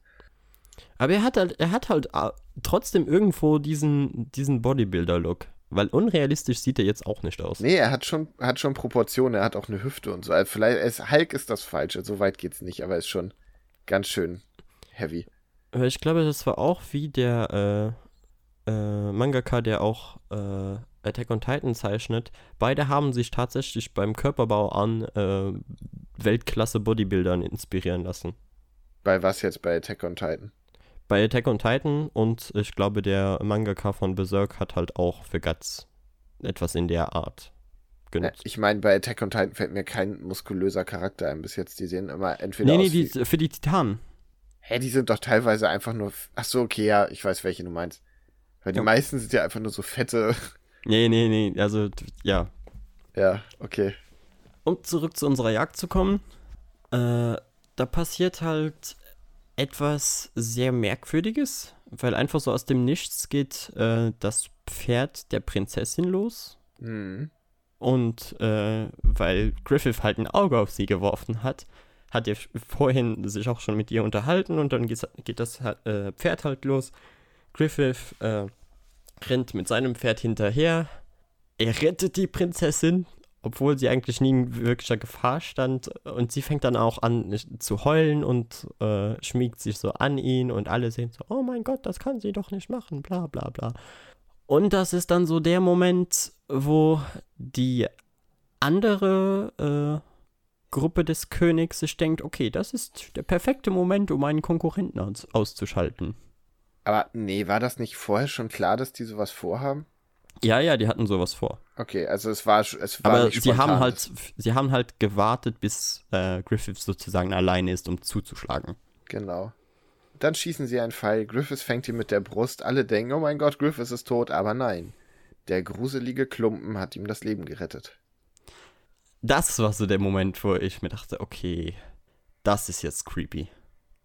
Aber er hat halt, er hat halt äh, trotzdem irgendwo diesen, diesen Bodybuilder-Look. Weil unrealistisch sieht er jetzt auch nicht aus. Nee, er hat schon, hat schon Proportionen, er hat auch eine Hüfte und so. Also vielleicht ist Hulk ist das Falsche, so weit geht's nicht, aber er ist schon ganz schön heavy. Ich glaube, das war auch wie der äh, äh, Mangaka, der auch äh, Attack on Titan zeichnet. Beide haben sich tatsächlich beim Körperbau an äh, Weltklasse-Bodybuildern inspirieren lassen. Bei was jetzt bei Attack on Titan? Bei Attack on Titan und ich glaube, der Mangaka von Berserk hat halt auch für Guts etwas in der Art Ja, genutzt. ich meine, bei Attack on Titan fällt mir kein muskulöser Charakter ein bis jetzt. Die sehen immer entweder nee, nee, aus wie, die, für die Titanen. Hä, die sind doch teilweise einfach nur. Ach so, okay, ja, ich weiß, welche du meinst. Weil die Ja. meisten sind ja einfach nur so fette. Nee, nee, nee, also ja. ja, okay. Um zurück zu unserer Jagd zu kommen, äh, da passiert halt etwas sehr Merkwürdiges, weil einfach so aus dem Nichts geht äh, das Pferd der Prinzessin los. Hm. Und äh, weil Griffith halt ein Auge auf sie geworfen hat, hat er vorhin sich auch schon mit ihr unterhalten und dann geht das äh, Pferd halt los. Griffith äh, rennt mit seinem Pferd hinterher. Er rettet die Prinzessin, obwohl sie eigentlich nie in wirklicher Gefahr stand. Und sie fängt dann auch an zu heulen und äh, schmiegt sich so an ihn und alle sehen so, oh mein Gott, das kann sie doch nicht machen, bla bla bla. Und das ist dann so der Moment, wo die andere äh, Gruppe des Königs sich denkt, okay, das ist der perfekte Moment, um einen Konkurrenten aus auszuschalten. Aber nee, war das nicht vorher schon klar, dass die sowas vorhaben? Ja, ja, die hatten sowas vor. Okay, also es war, es war Aber nicht sie haben halt, sie haben halt gewartet, bis äh, Griffith sozusagen alleine ist, um zuzuschlagen. Genau. Dann schießen sie einen Pfeil. Griffiths fängt ihn mit der Brust. Alle denken, oh mein Gott, Griffiths ist tot. Aber nein. Der gruselige Klumpen hat ihm das Leben gerettet. Das war so der Moment, wo ich mir dachte, okay, das ist jetzt creepy.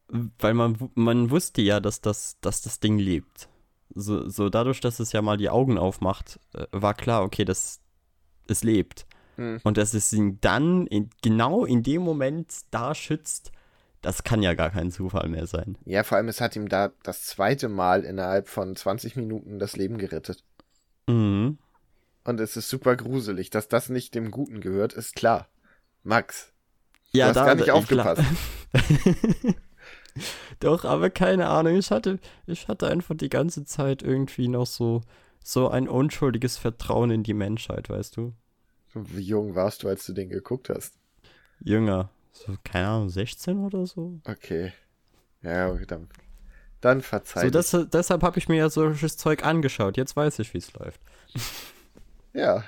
Weil man, man wusste ja, dass das, dass das Ding lebt. So, so dadurch, dass es ja mal die Augen aufmacht, äh, war klar, okay, das, es lebt. Hm. Und dass es ihn dann in, genau in dem Moment da schützt, das kann ja gar kein Zufall mehr sein. Ja, vor allem, es hat ihm da das zweite Mal innerhalb von 20 Minuten das Leben gerettet. Mhm. Und es ist super gruselig. Dass das nicht dem Guten gehört, ist klar. Max, Ja, hast gar nicht ich aufgepasst. Doch, aber keine Ahnung. Ich hatte, ich hatte einfach die ganze Zeit irgendwie noch so, so ein unschuldiges Vertrauen in die Menschheit, weißt du? wie jung warst du, als du den geguckt hast? Jünger. So, keine Ahnung, 16 oder so? Okay. Ja, okay, dann, dann verzeih. So, ich. das, deshalb habe ich mir ja solches Zeug angeschaut. Jetzt weiß ich, wie es läuft. Ja.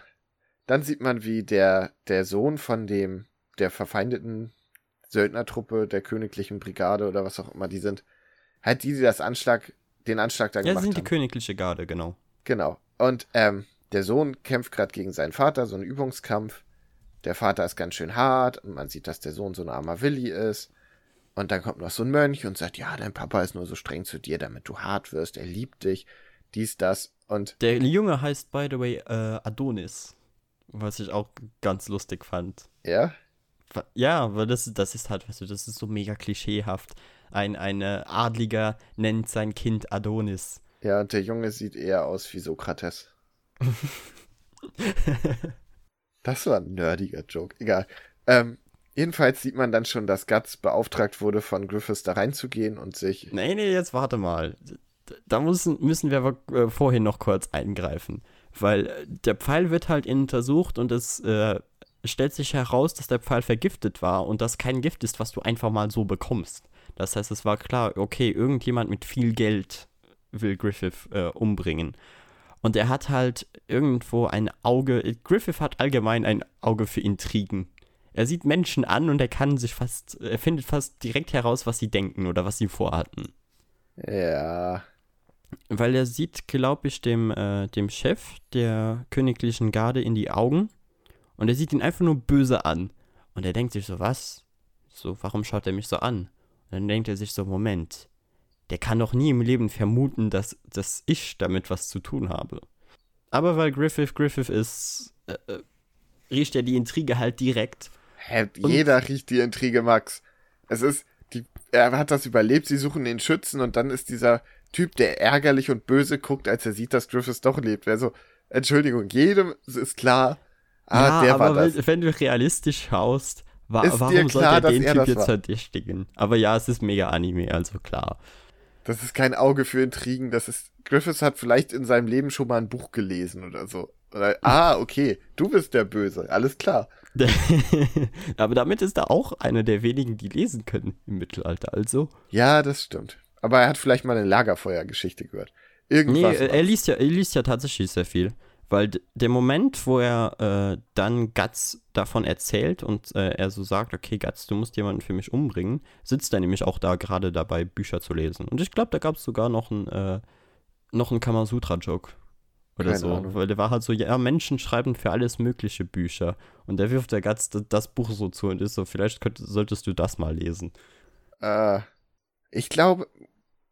Dann sieht man, wie der, der Sohn von dem, der verfeindeten Söldnertruppe der königlichen Brigade oder was auch immer die sind, halt die, die das Anschlag, den Anschlag da Ja, gemacht sind die haben. königliche Garde, genau. Genau. Und ähm, der Sohn kämpft gerade gegen seinen Vater, so einen Übungskampf. Der Vater ist ganz schön hart und man sieht, dass der Sohn so ein armer Willi ist. Und dann kommt noch so ein Mönch und sagt, ja, dein Papa ist nur so streng zu dir, damit du hart wirst. Er liebt dich. Dies, das. Und Der Junge heißt, by the way, äh, Adonis. Was ich auch ganz lustig fand. ja, Ja, weil das, das ist halt, weißt du, das ist so mega klischeehaft. Ein, ein Adliger nennt sein Kind Adonis. Ja, und der Junge sieht eher aus wie Sokrates. das war ein nerdiger Joke. Egal. Ähm, jedenfalls sieht man dann schon, dass Guts beauftragt wurde, von Griffiths da reinzugehen und sich. Nee, nee, jetzt warte mal. Da müssen, müssen wir äh, vorhin noch kurz eingreifen. Weil äh, der Pfeil wird halt untersucht und es äh, stellt sich heraus, dass der Pfeil vergiftet war und das kein Gift ist, was du einfach mal so bekommst. Das heißt, es war klar, okay, irgendjemand mit viel Geld will Griffith äh, umbringen. Und er hat halt irgendwo ein Auge. Griffith hat allgemein ein Auge für Intrigen. Er sieht Menschen an und er kann sich fast, er findet fast direkt heraus, was sie denken oder was sie vorhatten. Ja. Weil er sieht, glaube ich, dem, äh, dem Chef der königlichen Garde in die Augen und er sieht ihn einfach nur böse an. Und er denkt sich so, was? So, warum schaut er mich so an? Und dann denkt er sich so, Moment, der kann doch nie im Leben vermuten, dass, dass ich damit was zu tun habe. Aber weil Griffith Griffith ist, äh, äh, riecht er die Intrige halt direkt. Hä, jeder riecht die Intrige, Max. Es ist, die, er hat das überlebt, sie suchen den Schützen und dann ist dieser Typ, der ärgerlich und böse guckt, als er sieht, dass Griffith doch lebt. Wäre so, Entschuldigung, jedem ist klar, ah, ja, aber. Wenn, wenn du realistisch schaust, wa ist warum klar, sollte er den Typ jetzt verdächtigen? Aber ja, es ist mega Anime, also klar. Das ist kein Auge für Intrigen, das ist. Griffiths hat vielleicht in seinem Leben schon mal ein Buch gelesen oder so. Oder, ah, okay, du bist der Böse, alles klar. Aber damit ist er auch einer der wenigen, die lesen können im Mittelalter, also. Ja, das stimmt. Aber er hat vielleicht mal eine Lagerfeuergeschichte gehört. Irgendwas. Nee, er liest, ja, er liest ja tatsächlich sehr viel. Weil der Moment, wo er äh, dann Guts davon erzählt und äh, er so sagt, okay, Guts, du musst jemanden für mich umbringen, sitzt er nämlich auch da gerade dabei, Bücher zu lesen. Und ich glaube, da gab es sogar noch einen, äh, noch einen Kamasutra-Joke. Oder Keine so. Ahnung. Weil der war halt so, ja, Menschen schreiben für alles mögliche Bücher. Und der wirft der Guts das, das Buch so zu und ist so, vielleicht könnt, solltest du das mal lesen. Äh, ich glaube,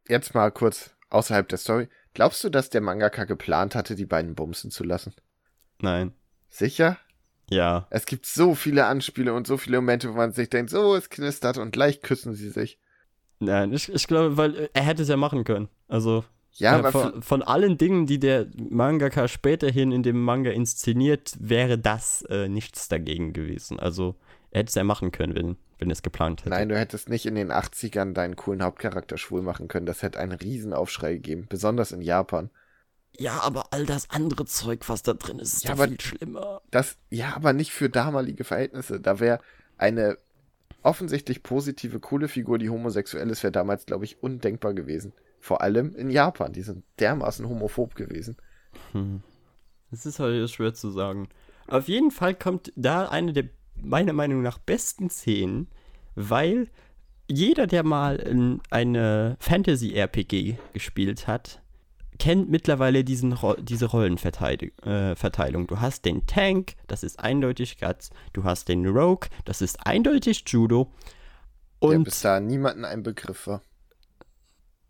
jetzt mal kurz außerhalb der Story. Glaubst du, dass der Mangaka geplant hatte, die beiden bumsen zu lassen? Nein. Sicher? Ja. Es gibt so viele Anspiele und so viele Momente, wo man sich denkt, so, es knistert und gleich küssen sie sich. Nein, ich, ich glaube, weil er hätte es ja machen können. Also. Ja, äh, aber von, von, allen Dingen, die der Mangaka späterhin in dem Manga inszeniert, wäre das äh, nichts dagegen gewesen. Also, hätte es ja machen können, wenn, wenn es geplant hätte. Nein, du hättest nicht in den 80ern deinen coolen Hauptcharakter schwul machen können. Das hätte einen Riesenaufschrei gegeben, besonders in Japan. Ja, aber all das andere Zeug, was da drin ist, ist ja, viel schlimmer. Das, ja, aber nicht für damalige Verhältnisse. Da wäre eine offensichtlich positive, coole Figur, die homosexuell ist, wäre damals, glaube ich, undenkbar gewesen. Vor allem in Japan. Die sind dermaßen homophob gewesen. Hm. Das ist halt schwer zu sagen. Auf jeden Fall kommt da eine der meiner Meinung nach besten Szenen, weil jeder, der mal eine Fantasy-RPG gespielt hat, kennt mittlerweile diesen, diese Rollenverteilung. Äh, du hast den Tank, das ist eindeutig Guts. Du hast den Rogue, das ist eindeutig Judo. Und der bis da niemanden ein Begriff war.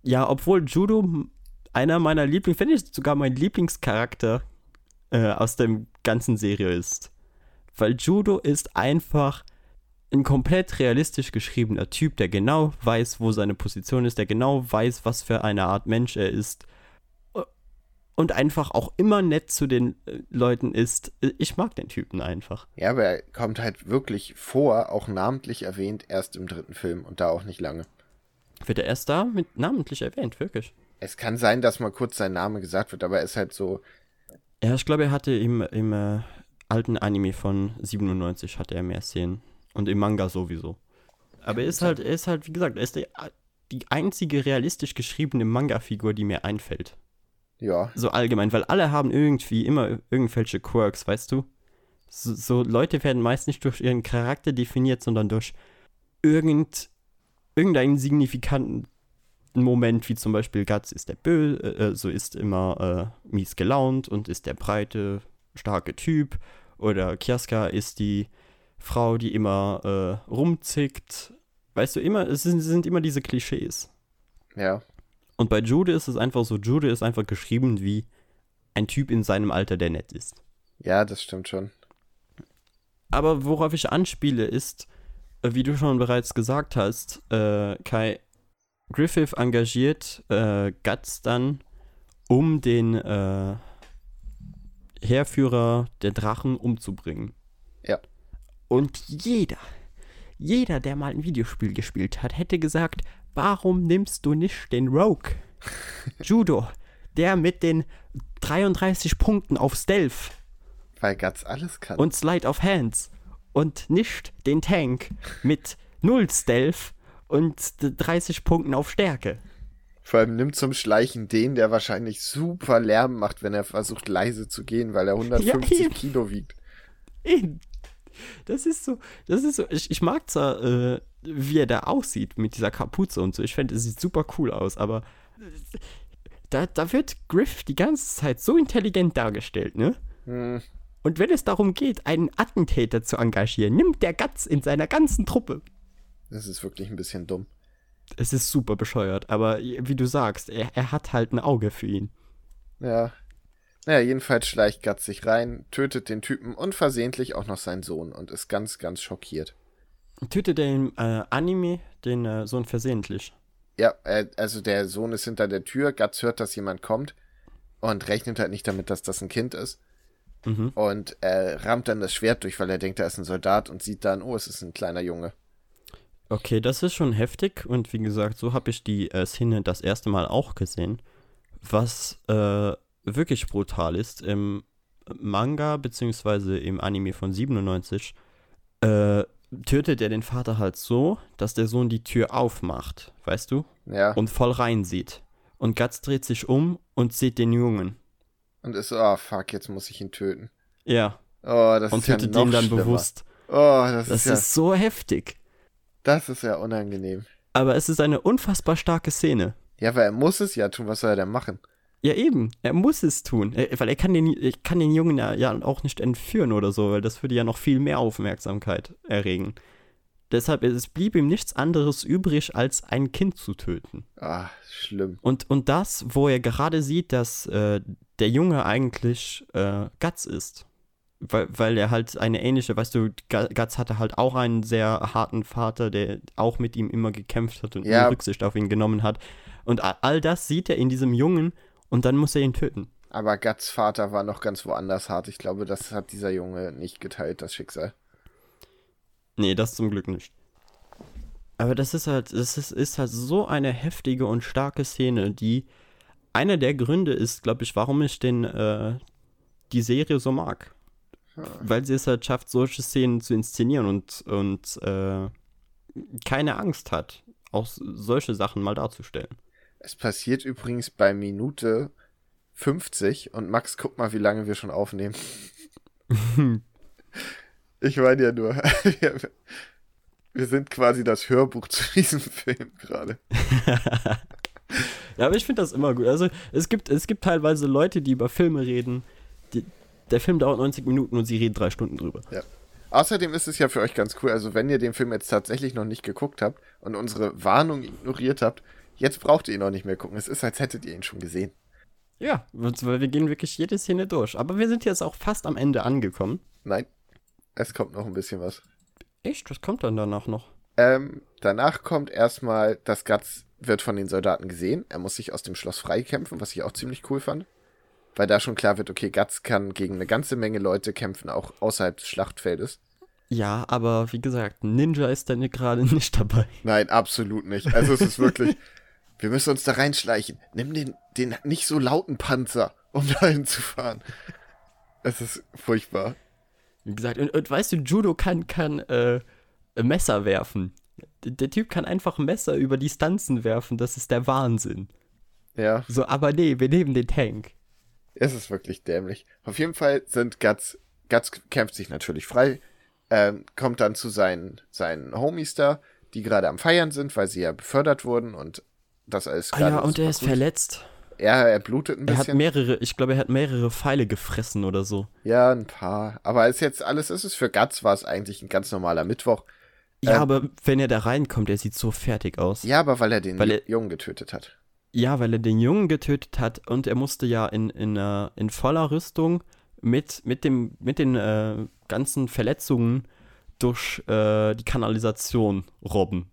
Ja, obwohl Judo einer meiner Lieblings, wenn nicht sogar mein Lieblingscharakter äh, aus der ganzen Serie ist. Weil Judo ist einfach ein komplett realistisch geschriebener Typ, der genau weiß, wo seine Position ist, der genau weiß, was für eine Art Mensch er ist und einfach auch immer nett zu den äh, Leuten ist. Ich mag den Typen einfach. Ja, aber er kommt halt wirklich vor, auch namentlich erwähnt, erst im dritten Film und da auch nicht lange. Wird er erst da mit namentlich erwähnt, wirklich? Es kann sein, dass mal kurz sein Name gesagt wird, aber er ist halt so. Ja, ich glaube, er hatte im, im äh, alten Anime von 97 hatte er mehr Szenen. Und im Manga sowieso. Aber er ist halt, er ist halt, wie gesagt, er ist die, die einzige realistisch geschriebene Manga-Figur, die mir einfällt. Ja. So allgemein, weil alle haben irgendwie immer irgendwelche Quirks, weißt du? So, so Leute werden meist nicht durch ihren Charakter definiert, sondern durch irgend, irgendeinen signifikanten Moment, wie zum Beispiel Guts ist der Böse, äh, äh, so ist immer äh, mies gelaunt und ist der breite, starke Typ. Oder Kiaska ist die Frau, die immer äh, rumzickt. Weißt du, immer, es sind, sind immer diese Klischees. Ja. Und bei Jude ist es einfach so, Jude ist einfach geschrieben wie ein Typ in seinem Alter, der nett ist. Ja, das stimmt schon. Aber worauf ich anspiele, ist, äh, wie du schon bereits gesagt hast, äh, Kai Griffith engagiert äh, Guts dann, um den äh, Heerführer der Drachen umzubringen. Ja. Und jeder, jeder, der mal ein Videospiel gespielt hat, hätte gesagt, warum nimmst du nicht den Rogue? Judo, der mit den 33 Punkten auf Stealth Weil Guts alles kann. und Slide of Hands und nicht den Tank mit 0 Stealth und 30 Punkten auf Stärke. Vor allem nimmt zum Schleichen den, der wahrscheinlich super Lärm macht, wenn er versucht leise zu gehen, weil er 150 eben. Kilo wiegt. Eben. Das ist so, das ist so, ich, ich mag zwar, äh, wie er da aussieht mit dieser Kapuze und so. Ich finde, es sieht super cool aus, aber äh, da, da wird Griff die ganze Zeit so intelligent dargestellt, ne? Hm, Und wenn es darum geht, einen Attentäter zu engagieren, nimmt der Guts in seiner ganzen Truppe. das ist wirklich ein bisschen dumm. Es ist super bescheuert, aber wie du sagst, er, er hat halt ein Auge für ihn. Ja. Naja, jedenfalls schleicht Guts sich rein, tötet den Typen und versehentlich auch noch seinen Sohn und ist ganz, ganz schockiert. Tötet er im äh, Anime den äh, Sohn versehentlich. Ja, äh, also der Sohn ist hinter der Tür, Guts hört, dass jemand kommt und rechnet halt nicht damit, dass das ein Kind ist. Mhm. Und er rammt dann das Schwert durch, weil er denkt, er ist ein Soldat und sieht dann, oh, es ist ein kleiner Junge. Okay, das ist schon heftig und wie gesagt, so habe ich die äh, Szene das erste Mal auch gesehen. Was äh, wirklich brutal ist, im Manga beziehungsweise im Anime von 97 äh, tötet er den Vater halt so, dass der Sohn die Tür aufmacht, weißt du, Ja, und voll rein sieht. Und Guts dreht sich um und sieht den Jungen. und ist so, oh fuck, jetzt muss ich ihn töten. Ja, Oh, das und ist ja tötet noch ihn dann schlimmer. bewusst. Oh, das, Das ist ja, ist so heftig. Das ist ja unangenehm. Aber es ist eine unfassbar starke Szene. Ja, weil er muss es ja tun, was soll er denn machen? Ja, eben. Er muss es tun. Weil er kann den, er kann den Jungen ja, ja auch nicht entführen oder so, weil das würde ja noch viel mehr Aufmerksamkeit erregen. Deshalb, es blieb ihm nichts anderes übrig, als ein Kind zu töten. Ah, schlimm. Und, und das, wo er gerade sieht, dass äh, der Junge eigentlich äh, Guts ist. Weil, weil er halt eine ähnliche, weißt du, Guts hatte halt auch einen sehr harten Vater, der auch mit ihm immer gekämpft hat und Ja. Rücksicht auf ihn genommen hat. Und all das sieht er in diesem Jungen und dann muss er ihn töten. Aber Guts Vater war noch ganz woanders hart. Ich glaube, das hat dieser Junge nicht geteilt, das Schicksal. Nee, das zum Glück nicht. Aber das ist halt, das ist, ist halt so eine heftige und starke Szene, die einer der Gründe ist, glaube ich, warum ich den, äh, die Serie so mag. Weil sie es halt schafft, solche Szenen zu inszenieren und, und äh, keine Angst hat, auch solche Sachen mal darzustellen. Es passiert übrigens bei Minute 50 und Max, guck mal, wie lange wir schon aufnehmen. ich meine ja nur, wir, wir sind quasi das Hörbuch zu diesem Film gerade. Ja, aber ich finde das immer gut. Also es gibt, es gibt teilweise Leute, die über Filme reden. Die, der Film dauert 90 Minuten und sie reden drei Stunden drüber. Außerdem ist es ja für euch ganz cool, also wenn ihr den Film jetzt tatsächlich noch nicht geguckt habt und unsere Warnung ignoriert habt, jetzt braucht ihr ihn auch nicht mehr gucken. Es ist, als hättet ihr ihn schon gesehen. Ja, weil wir gehen wirklich jede Szene durch. Aber wir sind jetzt auch fast am Ende angekommen. Nein, es kommt noch ein bisschen was. Echt? Was kommt dann danach noch? Ähm, danach kommt erstmal, dass Guts wird von den Soldaten gesehen. Er muss sich aus dem Schloss freikämpfen, was ich auch ziemlich cool fand. Weil da schon klar wird, okay, Guts kann gegen eine ganze Menge Leute kämpfen, auch außerhalb des Schlachtfeldes. Ja, aber wie gesagt, Ninja ist dann gerade nicht dabei. Nein, absolut nicht. Also es ist wirklich, wir müssen uns da reinschleichen. Nimm den, den nicht so lauten Panzer, um dahin zu fahren. Es ist furchtbar. Wie gesagt, und, und weißt du, Judo kann, kann äh, Messer werfen. Der, der Typ kann einfach Messer über Distanzen werfen. Das ist der Wahnsinn. Ja, So, aber nee, wir nehmen den Tank. Es ist wirklich dämlich. Auf jeden Fall sind Guts, Guts kämpft sich natürlich frei, ähm, kommt dann zu seinen, seinen Homies da, die gerade am Feiern sind, weil sie ja befördert wurden und das alles Ah ja, und er ist gut. verletzt. Er, er blutet ein Er hat bisschen. mehrere, ich glaube, er hat mehrere Pfeile gefressen oder so. ja, ein paar. Aber ist jetzt alles, ist es für Guts war es eigentlich ein ganz normaler Mittwoch. Ja, Ähm, aber wenn er da reinkommt, er sieht so fertig aus. Ja, aber weil er den Weil er- Jungen getötet hat. Ja, weil er den Jungen getötet hat und er musste ja in, in, äh, in voller Rüstung mit, mit, dem, mit den äh, ganzen Verletzungen durch äh, die Kanalisation robben.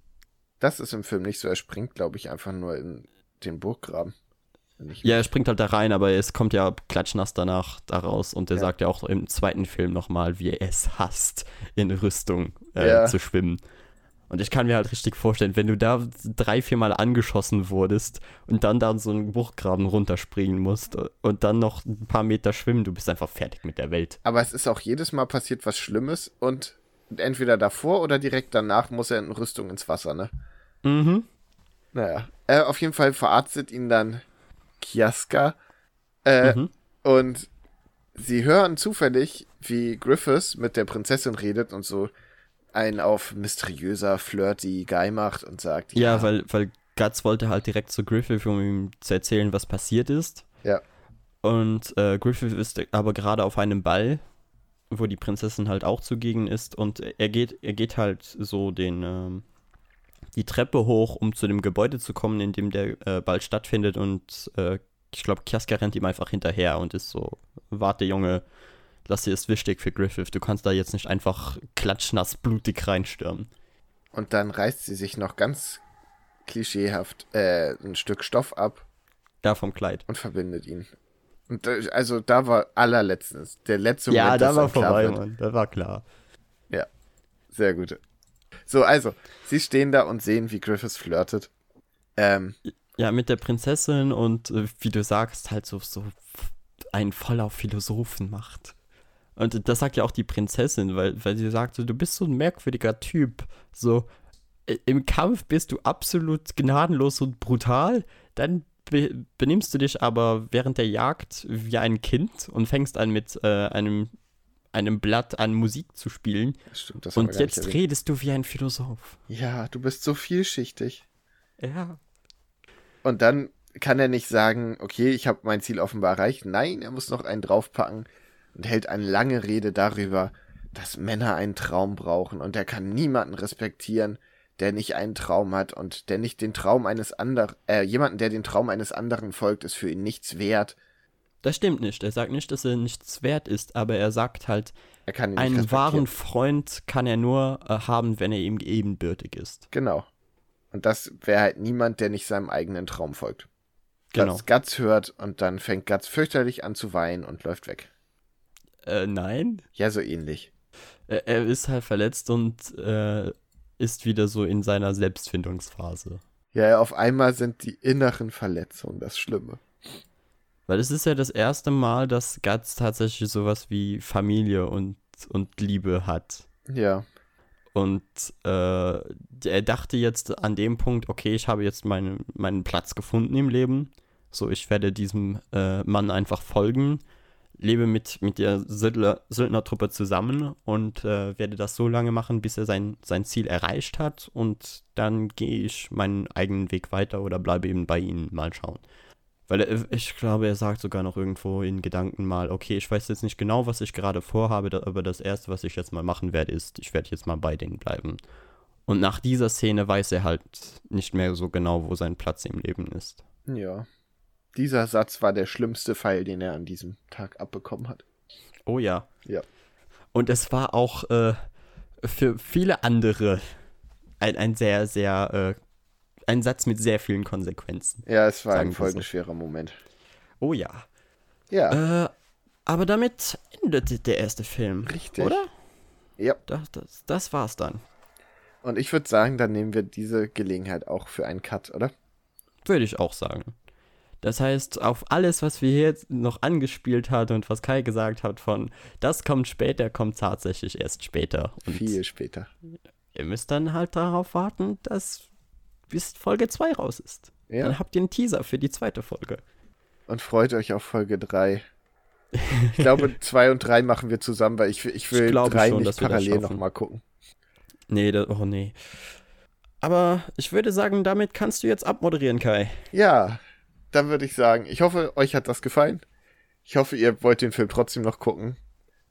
Das ist im Film nicht so. Er springt, glaube ich, einfach nur in den Burggraben. Ja, er springt halt da rein, aber es kommt ja klatschnass danach da raus und der Ja. sagt ja auch im zweiten Film nochmal, wie er es hasst, in Rüstung äh, Ja. zu schwimmen. Und ich kann mir halt richtig vorstellen, wenn du da drei, viermal angeschossen wurdest und dann da so einen Burggraben runterspringen musst und dann noch ein paar Meter schwimmen, du bist einfach fertig mit der Welt. Aber es ist auch jedes Mal passiert was Schlimmes und entweder davor oder direkt danach muss er in Rüstung ins Wasser, ne? Mhm. Naja. Äh, auf jeden Fall verarztet ihn dann Kiaska. Äh, Mhm. Und sie hören zufällig, wie Griffiths mit der Prinzessin redet und so einen auf mysteriöser, flirty Guy macht und sagt, Ja, weil, weil Guts wollte halt direkt zu Griffith, um ihm zu erzählen, was passiert ist. Ja. Und äh, Griffith ist aber gerade auf einem Ball, wo die Prinzessin halt auch zugegen ist. Und er geht, er geht halt so den, ähm, die Treppe hoch, um zu dem Gebäude zu kommen, in dem der äh, Ball stattfindet. Und äh, ich glaube, Kiaska rennt ihm einfach hinterher und ist so, warte Junge, das hier ist wichtig für Griffith. Du kannst da jetzt nicht einfach klatschnass blutig reinstürmen. Und dann reißt sie sich noch ganz klischeehaft äh, ein Stück Stoff ab Da vom Kleid. und verbindet ihn. Und da, also da war allerletztens, der letzte Ja, Moment, da dass war vorbei. Mann. Da war klar. Sehr gut. So, also, sie stehen da und sehen, wie Griffiths flirtet. Ähm, Ja, mit der Prinzessin und äh, wie du sagst, halt so, so einen voll auf Philosophen macht. Und das sagt ja auch die Prinzessin, weil, weil sie sagt, so, du bist so ein merkwürdiger Typ. So, im Kampf bist du absolut gnadenlos und brutal, dann be benimmst du dich aber während der Jagd wie ein Kind und fängst an mit äh, einem, einem Blatt an Musik zu spielen. stimmt, das Und jetzt redest du wie ein Philosoph. Ja, du bist so vielschichtig. Ja. Und dann kann er nicht sagen, okay, ich habe mein Ziel offenbar erreicht. Nein, er muss noch einen draufpacken und hält eine lange Rede darüber, dass Männer einen Traum brauchen und er kann niemanden respektieren, der nicht einen Traum hat und der nicht den Traum eines anderen, äh, jemanden, der den Traum eines anderen folgt, ist für ihn nichts wert. Das stimmt nicht. Er sagt nicht, dass er nichts wert ist, aber er sagt halt, Er einen wahren Freund kann er nur äh, haben, wenn er ihm ebenbürtig ist. Genau. Und das wäre halt niemand, der nicht seinem eigenen Traum folgt. Genau. Guts hört und dann fängt Guts fürchterlich an zu weinen und läuft weg. Äh, nein. Ja, so ähnlich. Er, er ist halt verletzt und äh, ist wieder so in seiner Selbstfindungsphase. Ja, auf einmal sind die inneren Verletzungen das Schlimme. Weil es ist ja das erste Mal, dass Guts tatsächlich sowas wie Familie und, und Liebe hat. Ja, Und äh, er dachte jetzt an dem Punkt, okay, ich habe jetzt meine, meinen Platz gefunden im Leben. So, ich werde diesem äh, Mann einfach folgen, lebe mit, mit der Söldner, Söldnertruppe zusammen und äh, werde das so lange machen, bis er sein, sein Ziel erreicht hat. Und dann gehe ich meinen eigenen Weg weiter oder bleibe eben bei ihnen mal schauen. Weil er, ich glaube, er sagt sogar noch irgendwo in Gedanken mal, okay, ich weiß jetzt nicht genau, was ich gerade vorhabe, aber das Erste, was ich jetzt mal machen werde, ist, ich werde jetzt mal bei denen bleiben. Und nach dieser Szene weiß er halt nicht mehr so genau, wo sein Platz im Leben ist. ja. Dieser Satz war der schlimmste Pfeil, den er an diesem Tag abbekommen hat. Oh ja. Ja. Und es war auch äh, für viele andere ein, ein sehr, sehr, äh, ein Satz mit sehr vielen Konsequenzen. Ja, es war ein wir so. folgenschwerer Moment. Oh ja. Ja, Äh, aber damit endete der erste Film. Richtig. Oder? ja. Das, das, das war's dann. Und ich würde sagen, dann nehmen wir diese Gelegenheit auch für einen Cut, oder? Würde ich auch sagen. Das heißt, auf alles, was wir jetzt noch angespielt hat und was Kai gesagt hat von das kommt später, kommt tatsächlich erst später. Und Viel später. ihr müsst dann halt darauf warten, dass bis Folge 2 raus ist. Ja. Dann habt ihr einen Teaser für die zweite Folge. Und freut euch auf Folge 3. Ich glaube, 2 und 3 machen wir zusammen, weil ich, ich will Ich glaube 3 schon, nicht parallel nochmal gucken. Nee, das, oh nee. Aber ich würde sagen, damit kannst du jetzt abmoderieren, Kai. Ja, dann würde ich sagen, ich hoffe, euch hat das gefallen. Ich hoffe, ihr wollt den Film trotzdem noch gucken.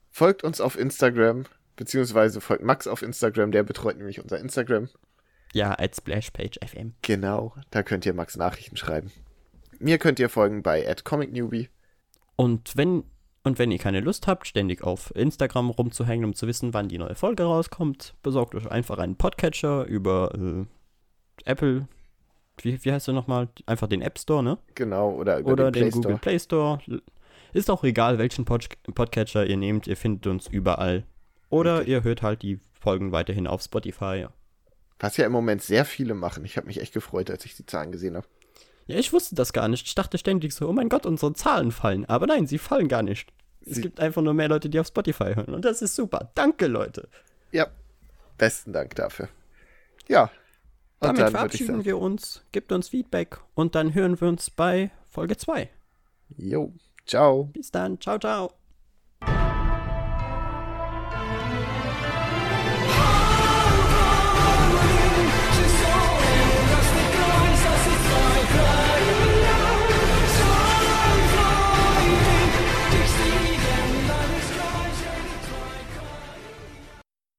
Folgt uns auf Instagram, beziehungsweise folgt Max auf Instagram, der betreut nämlich unser Instagram. Ja, als Splashpage FM. Genau, da könnt ihr Max Nachrichten schreiben. Mir könnt ihr folgen bei @comicnewbie. Und wenn Und wenn ihr keine Lust habt, ständig auf Instagram rumzuhängen, um zu wissen, wann die neue Folge rauskommt, besorgt euch einfach einen Podcatcher über äh, Apple. Wie, wie heißt der nochmal? Einfach den App Store, ne? Genau, oder über Oder den, den, Play Google Store. Play Store. Ist auch egal, welchen Pod Podcatcher ihr nehmt, ihr findet uns überall. Oder Richtig. ihr hört halt die Folgen weiterhin auf Spotify. Was ja im Moment sehr viele machen. Ich habe mich echt gefreut, als ich die Zahlen gesehen habe. Ja, ich wusste das gar nicht. Ich dachte ständig so, oh mein Gott, unsere Zahlen fallen. Aber nein, sie fallen gar nicht. Es Sie- gibt einfach nur mehr Leute, die auf Spotify hören. Und das ist super. Danke, Leute. Ja, besten Dank dafür. Ja, Damit dann verabschieden wir uns. Gebt uns Feedback. Und dann hören wir uns bei Folge 2. jo, ciao. Bis dann. Ciao, ciao.